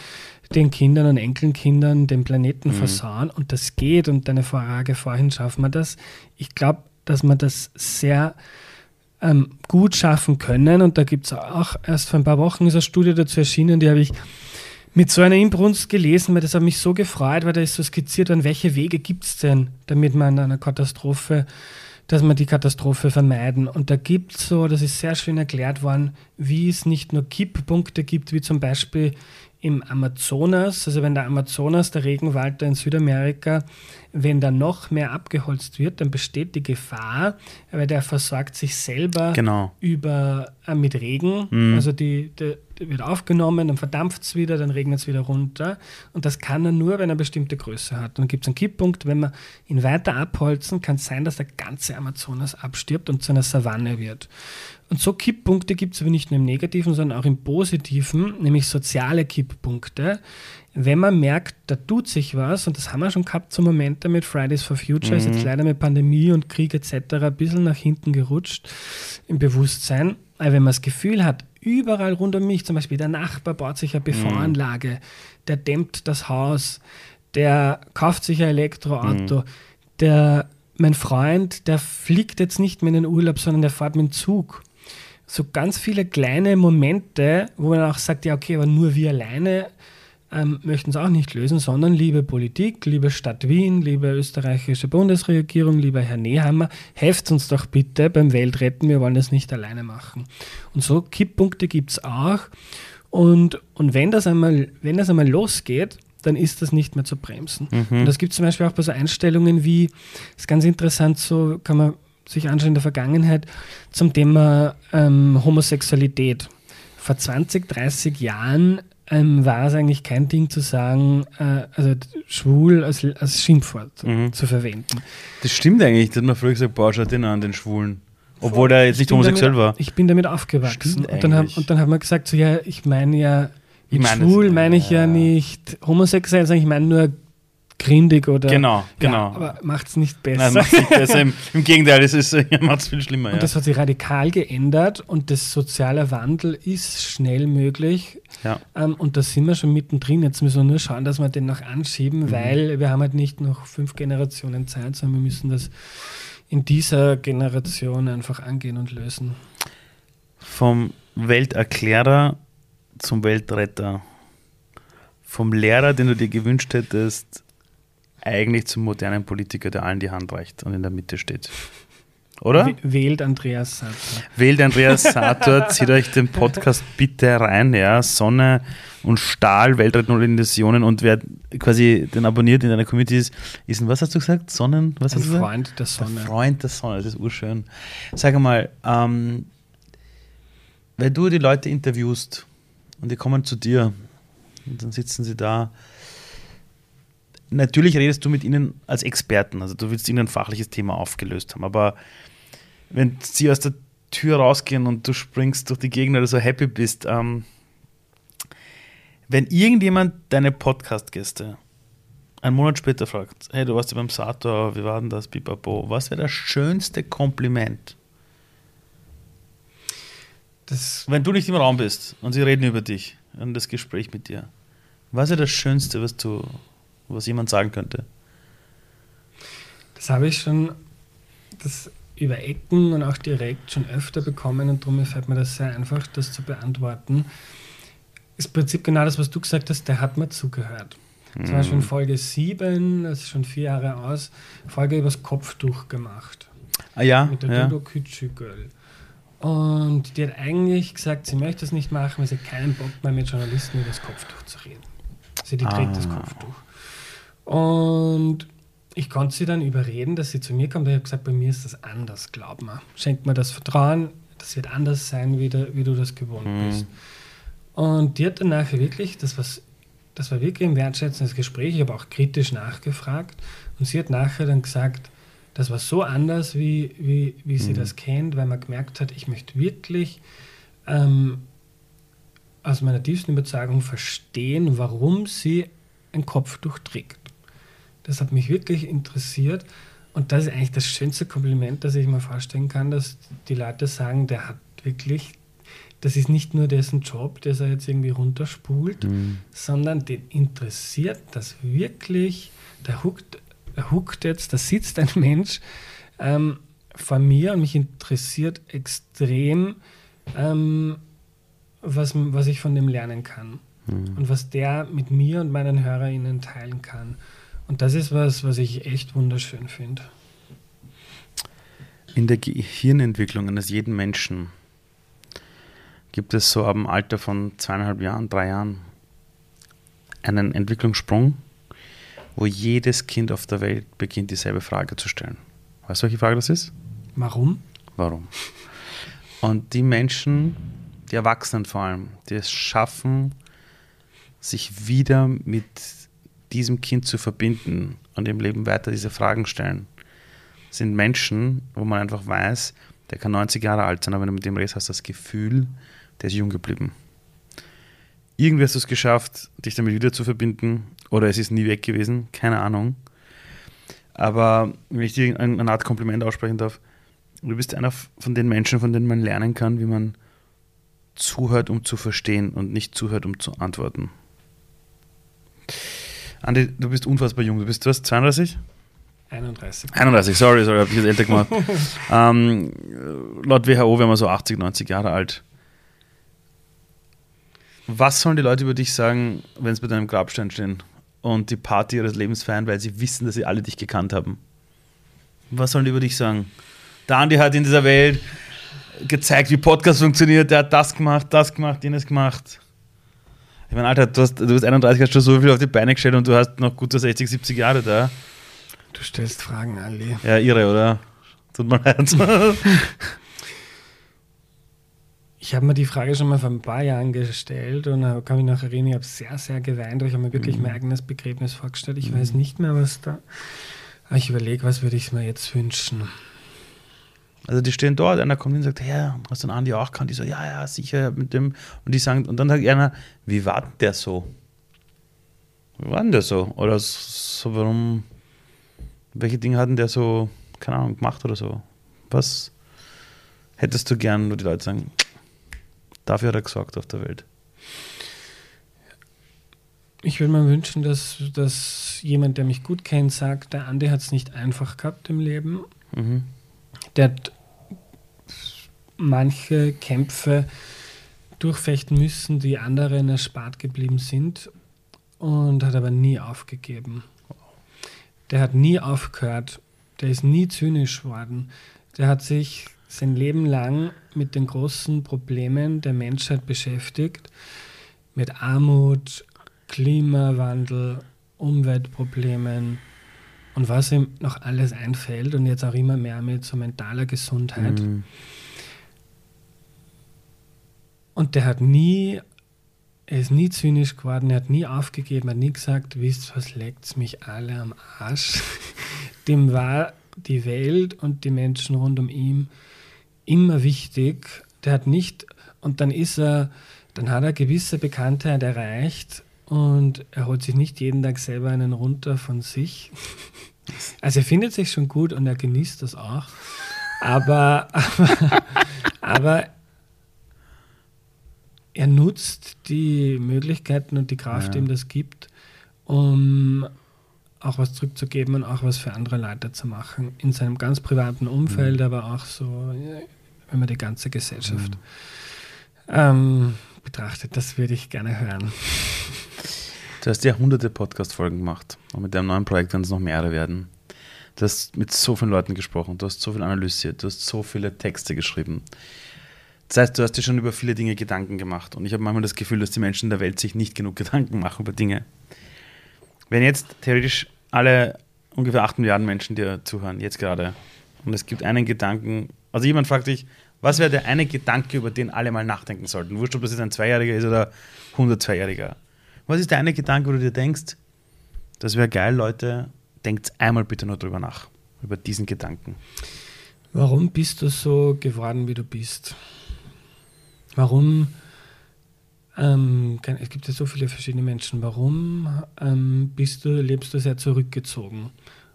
den Kindern und Enkelkindern den Planeten mhm. versauen und das geht und deine Frage vorhin, schaffen wir das? Ich glaube, dass man das sehr ähm, gut schaffen können. Und da gibt es auch erst vor ein paar Wochen ist eine Studie dazu erschienen, die habe ich mit so einer Inbrunst gelesen, weil das hat mich so gefreut, weil da ist so skizziert worden, welche Wege gibt es denn, damit man in einer Katastrophe, dass man die Katastrophe vermeiden. Und da gibt es so, das ist sehr schön erklärt worden, wie es nicht nur Kipppunkte gibt, wie zum Beispiel im Amazonas, also wenn der Amazonas, der Regenwald in Südamerika, wenn da noch mehr abgeholzt wird, dann besteht die Gefahr, weil der versorgt sich selber genau. über, äh, mit Regen. Mhm. Also die, die, die, wird aufgenommen, dann verdampft es wieder, dann regnet es wieder runter. Und das kann er nur, wenn er bestimmte Größe hat. Dann gibt es einen Kipppunkt, wenn wir ihn weiter abholzen, kann es sein, dass der ganze Amazonas abstirbt und zu einer Savanne wird. Und so Kipppunkte gibt es aber nicht nur im Negativen, sondern auch im Positiven, nämlich soziale Kipppunkte. Wenn man merkt, da tut sich was, und das haben wir schon gehabt zum Moment mit Fridays for Future, mhm. ist jetzt leider mit Pandemie und Krieg etc. ein bisschen nach hinten gerutscht im Bewusstsein. Aber wenn man das Gefühl hat, überall rund um mich, zum Beispiel der Nachbar baut sich eine PV-Anlage, mhm. der dämmt das Haus, der kauft sich ein Elektroauto, mhm. der mein Freund, der fliegt jetzt nicht mehr in den Urlaub, sondern der fährt mit dem Zug so ganz viele kleine Momente, wo man auch sagt, ja, okay, aber nur wir alleine ähm, möchten es auch nicht lösen, sondern liebe Politik, liebe Stadt Wien, liebe österreichische Bundesregierung, lieber Herr Nehammer, helft uns doch bitte beim Weltretten, wir wollen das nicht alleine machen. Und so Kipppunkte gibt es auch. Und, und wenn, das einmal, wenn das einmal losgeht, dann ist das nicht mehr zu bremsen. Mhm. Und das gibt es zum Beispiel auch bei so Einstellungen wie, das ist ganz interessant, so kann man sich anschauen in der Vergangenheit zum Thema ähm, Homosexualität. Vor 20, 30 Jahren ähm, war es eigentlich kein Ding zu sagen, äh, also schwul als, als Schimpfwort mhm. zu verwenden. Das stimmt eigentlich, das hat man früher gesagt, boah, schaut den an, den Schwulen. Obwohl der jetzt nicht homosexuell damit, war. Ich bin damit aufgewachsen. und dann, haben, und dann haben wir gesagt, so ja, ich meine ja, ich mein schwul meine ich ja, ja nicht homosexuell, sondern ich meine nur grindig oder. Genau, genau. Ja, aber macht es nicht besser. Nein, macht nicht besser. Im, (laughs) Im, Gegenteil, es ist, (laughs) ja, macht es viel schlimmer. Und ja. das hat sich radikal geändert und das soziale Wandel ist schnell möglich. Ja. Ähm, und da sind wir schon mittendrin. Jetzt müssen wir nur schauen, dass wir den noch anschieben, mhm. weil wir haben halt nicht noch fünf Generationen Zeit, sondern wir müssen das in dieser Generation einfach angehen und lösen. Vom Welterklärer zum Weltretter. Vom Lehrer, den du dir gewünscht hättest, eigentlich zum modernen Politiker, der allen die Hand reicht und in der Mitte steht. Oder? Wählt Andreas Sator. Wählt Andreas (laughs) Sator, zieht euch den Podcast bitte rein, ja. Sonne und Stahl, Weltrettungsorganisationen und wer quasi den abonniert in deiner Community ist, ist ein, was hast du gesagt? Sonnen, was ein hast du gesagt? Freund der Sonne. Ein Freund der Sonne, das ist urschön. Sag mal, ähm, weil du die Leute interviewst und die kommen zu dir und dann sitzen sie da natürlich redest du mit ihnen als Experten, also du willst ihnen ein fachliches Thema aufgelöst haben, aber wenn sie aus der Tür rausgehen und du springst durch die Gegend oder so happy bist, ähm, wenn irgendjemand deine Podcast-Gäste einen Monat später fragt, hey, du warst ja beim Sator, wie war denn das, Pipapo, was wäre das schönste Kompliment? Das wenn du nicht im Raum bist und sie reden über dich und das Gespräch mit dir, was ist das Schönste, was du, was jemand sagen könnte? Das habe ich schon das über Ecken und auch direkt schon öfter bekommen und darum fällt mir das sehr einfach, das zu beantworten. Ist im Prinzip genau das, was du gesagt hast, der hat mir zugehört. Mhm. Zum Beispiel in Folge 7, das ist schon vier Jahre aus, Folge übers Kopftuch gemacht. Ah ja? Mit der ja. Dodo Kütschügel. Und die hat eigentlich gesagt, sie möchte das nicht machen, weil sie keinen Bock mehr mit Journalisten über das Kopftuch zu reden. Sie die trägt ah. das Kopftuch. Und ich konnte sie dann überreden, dass sie zu mir kommt. Ich habe gesagt, bei mir ist das anders, glaub mir. Schenk mir das Vertrauen, das wird anders sein, wie, der, wie du das gewohnt mhm. bist. Und die hat dann nachher wirklich, das, was, das war wirklich ein wertschätzendes Gespräch, ich habe auch kritisch nachgefragt. Und sie hat nachher dann gesagt, das war so anders, wie, wie, wie sie mhm. das kennt, weil man gemerkt hat, ich möchte wirklich ähm, aus meiner tiefsten Überzeugung verstehen, warum sie ein Kopftuch trägt. Das hat mich wirklich interessiert. Und das ist eigentlich das schönste Kompliment, das ich mir vorstellen kann, dass die Leute sagen, der hat wirklich, das ist nicht nur dessen Job, der er jetzt irgendwie runterspult, mhm. sondern den interessiert das wirklich, der huckt huckt jetzt, da sitzt ein (laughs) Mensch ähm, vor mir und mich interessiert extrem, ähm, was, was ich von dem lernen kann mhm. und was der mit mir und meinen HörerInnen teilen kann. Und das ist was, was ich echt wunderschön finde. In der Gehirnentwicklung eines jeden Menschen gibt es so ab dem Alter von zweieinhalb Jahren, drei Jahren einen Entwicklungssprung, wo jedes Kind auf der Welt beginnt, dieselbe Frage zu stellen. Weißt du, welche Frage das ist? Warum? Warum? Und die Menschen, die Erwachsenen vor allem, die es schaffen, sich wieder mit diesem Kind zu verbinden und im Leben weiter diese Fragen stellen, sind Menschen, wo man einfach weiß, der kann 90 Jahre alt sein, aber wenn du mit dem redest, hast du das Gefühl, der ist jung geblieben. Irgendwie hast du es geschafft, dich damit wieder zu verbinden oder es ist nie weg gewesen, keine Ahnung. Aber wenn ich dir eine Art Kompliment aussprechen darf, du bist einer von den Menschen, von denen man lernen kann, wie man zuhört, um zu verstehen und nicht zuhört, um zu antworten. Andi, du bist unfassbar jung. Du bist, du hast 32? 31. 31, sorry, sorry, habe ich jetzt älter gemacht. (laughs) ähm, laut WHO wären wir so 80, 90 Jahre alt. Was sollen die Leute über dich sagen, wenn sie bei deinem Grabstein stehen? und die Party ihres Lebens feiern, weil sie wissen, dass sie alle dich gekannt haben. Was sollen die über dich sagen? Der Andi hat in dieser Welt gezeigt, wie Podcast funktioniert. Der hat das gemacht, das gemacht, jenes gemacht. Ich meine, Alter, du, hast, du bist 31, hast schon so viel auf die Beine gestellt und du hast noch gute 60, 70 Jahre da. Du stellst Fragen, Ali. Ja, irre, oder? Tut mir leid. (laughs) Ich habe mir die Frage schon mal vor ein paar Jahren gestellt und da kann mich noch erinnern, ich habe sehr, sehr geweint, ich habe mir wirklich mhm. mein eigenes Begräbnis vorgestellt. Ich mhm. weiß nicht mehr, was da. Aber ich überlege, was würde ich mir jetzt wünschen. Also die stehen dort, einer kommt hin und sagt, ja, hast du den Andi auch kannt? Die so, ja, ja, sicher mit dem. Und die sagen, und dann sagt einer, wie war denn der so? Wie war denn der so? Oder so, warum, welche Dinge hatten der so, keine Ahnung, gemacht oder so? Was hättest du gern, wo die Leute sagen, Dafür hat er gesorgt auf der Welt. Ich würde mir wünschen, dass, dass jemand, der mich gut kennt, sagt, der Andi hat es nicht einfach gehabt im Leben. Mhm. Der hat manche Kämpfe durchfechten müssen, die anderen erspart geblieben sind und hat aber nie aufgegeben. Der hat nie aufgehört, der ist nie zynisch worden. Der hat sich sein Leben lang mit den großen Problemen der Menschheit beschäftigt, mit Armut, Klimawandel, Umweltproblemen und was ihm noch alles einfällt und jetzt auch immer mehr mit so mentaler Gesundheit. Mhm. Und der hat nie er ist nie zynisch geworden, er hat nie aufgegeben, er hat nie gesagt, wisst was, leckt's mich alle am Arsch. (laughs) Dem war die Welt und die Menschen rund um ihn immer wichtig. Der hat nicht, und dann ist er, dann hat er gewisse Bekanntheit erreicht und er holt sich nicht jeden Tag selber einen runter von sich. (laughs) Also er findet sich schon gut und er genießt das auch. Aber, aber, aber er nutzt die Möglichkeiten und die Kraft, ja. die ihm das gibt, um auch was zurückzugeben und auch was für andere Leute zu machen. In seinem ganz privaten Umfeld, mhm. aber auch so, wenn man die ganze Gesellschaft mhm. ähm, betrachtet. Das würde ich gerne hören. Du hast ja hunderte Podcast-Folgen gemacht und mit deinem neuen Projekt werden es noch mehrere werden. Du hast mit so vielen Leuten gesprochen, du hast so viel analysiert, du hast so viele Texte geschrieben. Das heißt, du hast dir schon über viele Dinge Gedanken gemacht. Und ich habe manchmal das Gefühl, dass die Menschen in der Welt sich nicht genug Gedanken machen über Dinge. Wenn jetzt theoretisch alle ungefähr 8 Milliarden Menschen dir zuhören, jetzt gerade, und es gibt einen Gedanken, also jemand fragt dich, was wäre der eine Gedanke, über den alle mal nachdenken sollten? Wurscht, ob das jetzt ein Zweijähriger ist oder 102-Jähriger. Was ist der eine Gedanke, wo du dir denkst, das wäre geil, Leute, denkt einmal bitte nur drüber nach, über diesen Gedanken. Warum bist du so geworden, wie du bist? Warum, ähm, es gibt ja so viele verschiedene Menschen, warum ähm, bist du, lebst du sehr zurückgezogen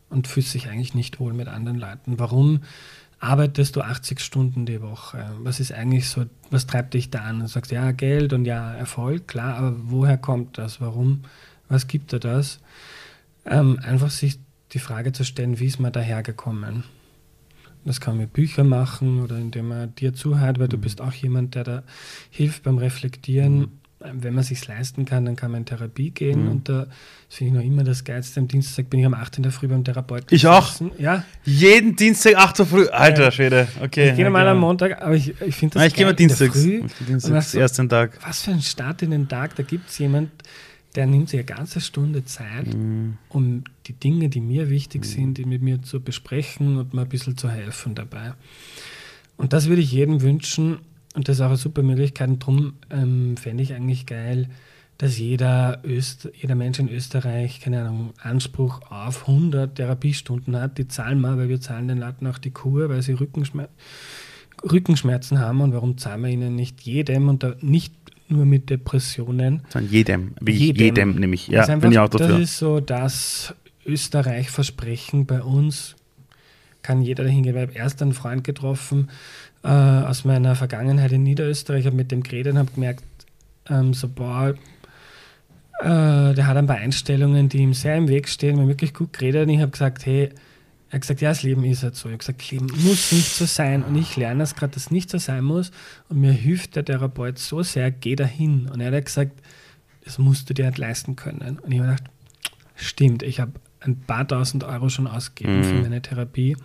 und fühlst dich eigentlich nicht wohl mit anderen Leuten? Warum arbeitest du 80 Stunden die Woche? Was ist eigentlich so, was treibt dich da an? Du sagst, ja, Geld und ja, Erfolg, klar, aber woher kommt das? Warum? Was gibt dir das? Ähm, einfach sich die Frage zu stellen, wie ist man dahergekommen? Das kann man mit Büchern machen oder indem man dir zuhört, weil mhm. du bist auch jemand, der da hilft beim Reflektieren. Mhm. Wenn man sich leisten kann, dann kann man in Therapie gehen mhm. und da finde ich noch immer das Geilste. Am Dienstag bin ich um 8 in der Früh beim Therapeuten. Ich auch. Ja. Jeden Dienstag 8 Uhr früh. Alter Schwede. Okay. Ich gehe normal am Montag, aber ich, ich finde das Nein, ich gehe mal Dienstags. Früh. Dienstags, so, ersten Tag. Was für ein Start in den Tag. Da gibt es jemand, der nimmt sich eine ganze Stunde Zeit, mhm. um die Dinge, die mir wichtig mhm. sind, die mit mir zu besprechen und mir ein bisschen zu helfen dabei. Und das würde ich jedem wünschen und das ist auch eine super Möglichkeit. Und darum ähm, fände ich eigentlich geil, dass jeder, Öst, jeder Mensch in Österreich, keine Ahnung, Anspruch auf 100 Therapiestunden hat. Die zahlen wir, weil wir zahlen den Leuten auch die Kur, weil sie Rückenschmerzen Rückenschmerzen haben und warum zahlen wir ihnen nicht jedem und da nicht nur mit Depressionen. Sondern jedem, wie jedem, jedem nämlich. Ja, einfach, bin ich auch dafür. Das ist so das Österreich-Versprechen bei uns. Kann jeder dahin gehen. Ich habe erst einen Freund getroffen äh, aus meiner Vergangenheit in Niederösterreich, Ich habe mit dem geredet und habe gemerkt, ähm, so, boah, äh, der hat ein paar Einstellungen, die ihm sehr im Weg stehen. Haben wirklich gut geredet und ich habe gesagt, hey, er hat gesagt, ja, das Leben ist halt so. Ich habe gesagt, Leben muss nicht so sein. Und ich lerne das gerade, dass es nicht so sein muss. Und mir hilft der Therapeut so sehr, geh dahin. Und er hat gesagt, das musst du dir halt leisten können. Und ich habe gedacht, stimmt, ich habe ein paar tausend Euro schon ausgegeben mhm. für meine Therapie.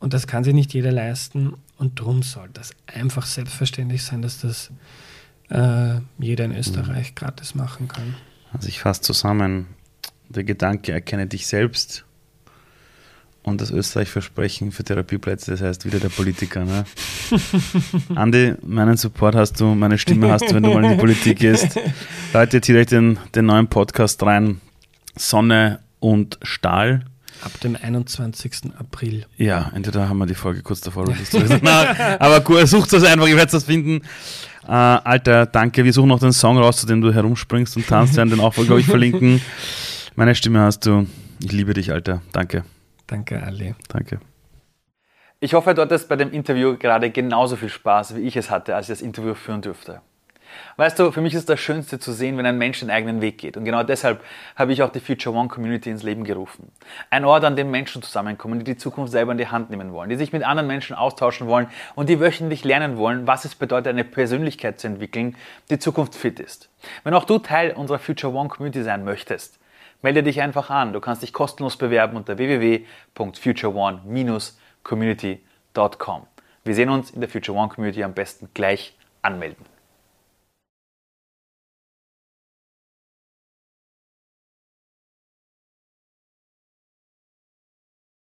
Und das kann sich nicht jeder leisten. Und darum soll das einfach selbstverständlich sein, dass das äh, jeder in Österreich mhm. gratis machen kann. Also ich fasse zusammen, der Gedanke, erkenne dich selbst und das Österreich-Versprechen für Therapieplätze, das heißt wieder der Politiker. Ne? (laughs) Andi, meinen Support hast du, meine Stimme hast du, wenn du mal in die Politik gehst. (laughs) Leute, zieht euch den, den neuen Podcast rein. Sonne und Stahl. Ab dem 21. April. Ja, entweder haben wir die Folge kurz davor oder ja. (laughs) Aber gut, sucht es einfach, ihr werdet das finden. Äh, Alter, danke. Wir suchen noch den Song raus, zu dem du herumspringst und tanzt. Wir werden den auch, glaube ich, verlinken. Meine Stimme hast du. Ich liebe dich, Alter. Danke. Danke, Ali. Danke. Ich hoffe, du hattest bei dem Interview gerade genauso viel Spaß, wie ich es hatte, als ich das Interview führen durfte. Weißt du, für mich ist das Schönste zu sehen, wenn ein Mensch den eigenen Weg geht. Und genau deshalb habe ich auch die Future One Community ins Leben gerufen. Ein Ort, an dem Menschen zusammenkommen, die die Zukunft selber in die Hand nehmen wollen, die sich mit anderen Menschen austauschen wollen und die wöchentlich lernen wollen, was es bedeutet, eine Persönlichkeit zu entwickeln, die zukunftsfit ist. Wenn auch du Teil unserer Future One Community sein möchtest, Melde dich einfach an. Du kannst dich kostenlos bewerben unter www.futureone-community.com. Wir sehen uns in der Future One Community am besten gleich anmelden.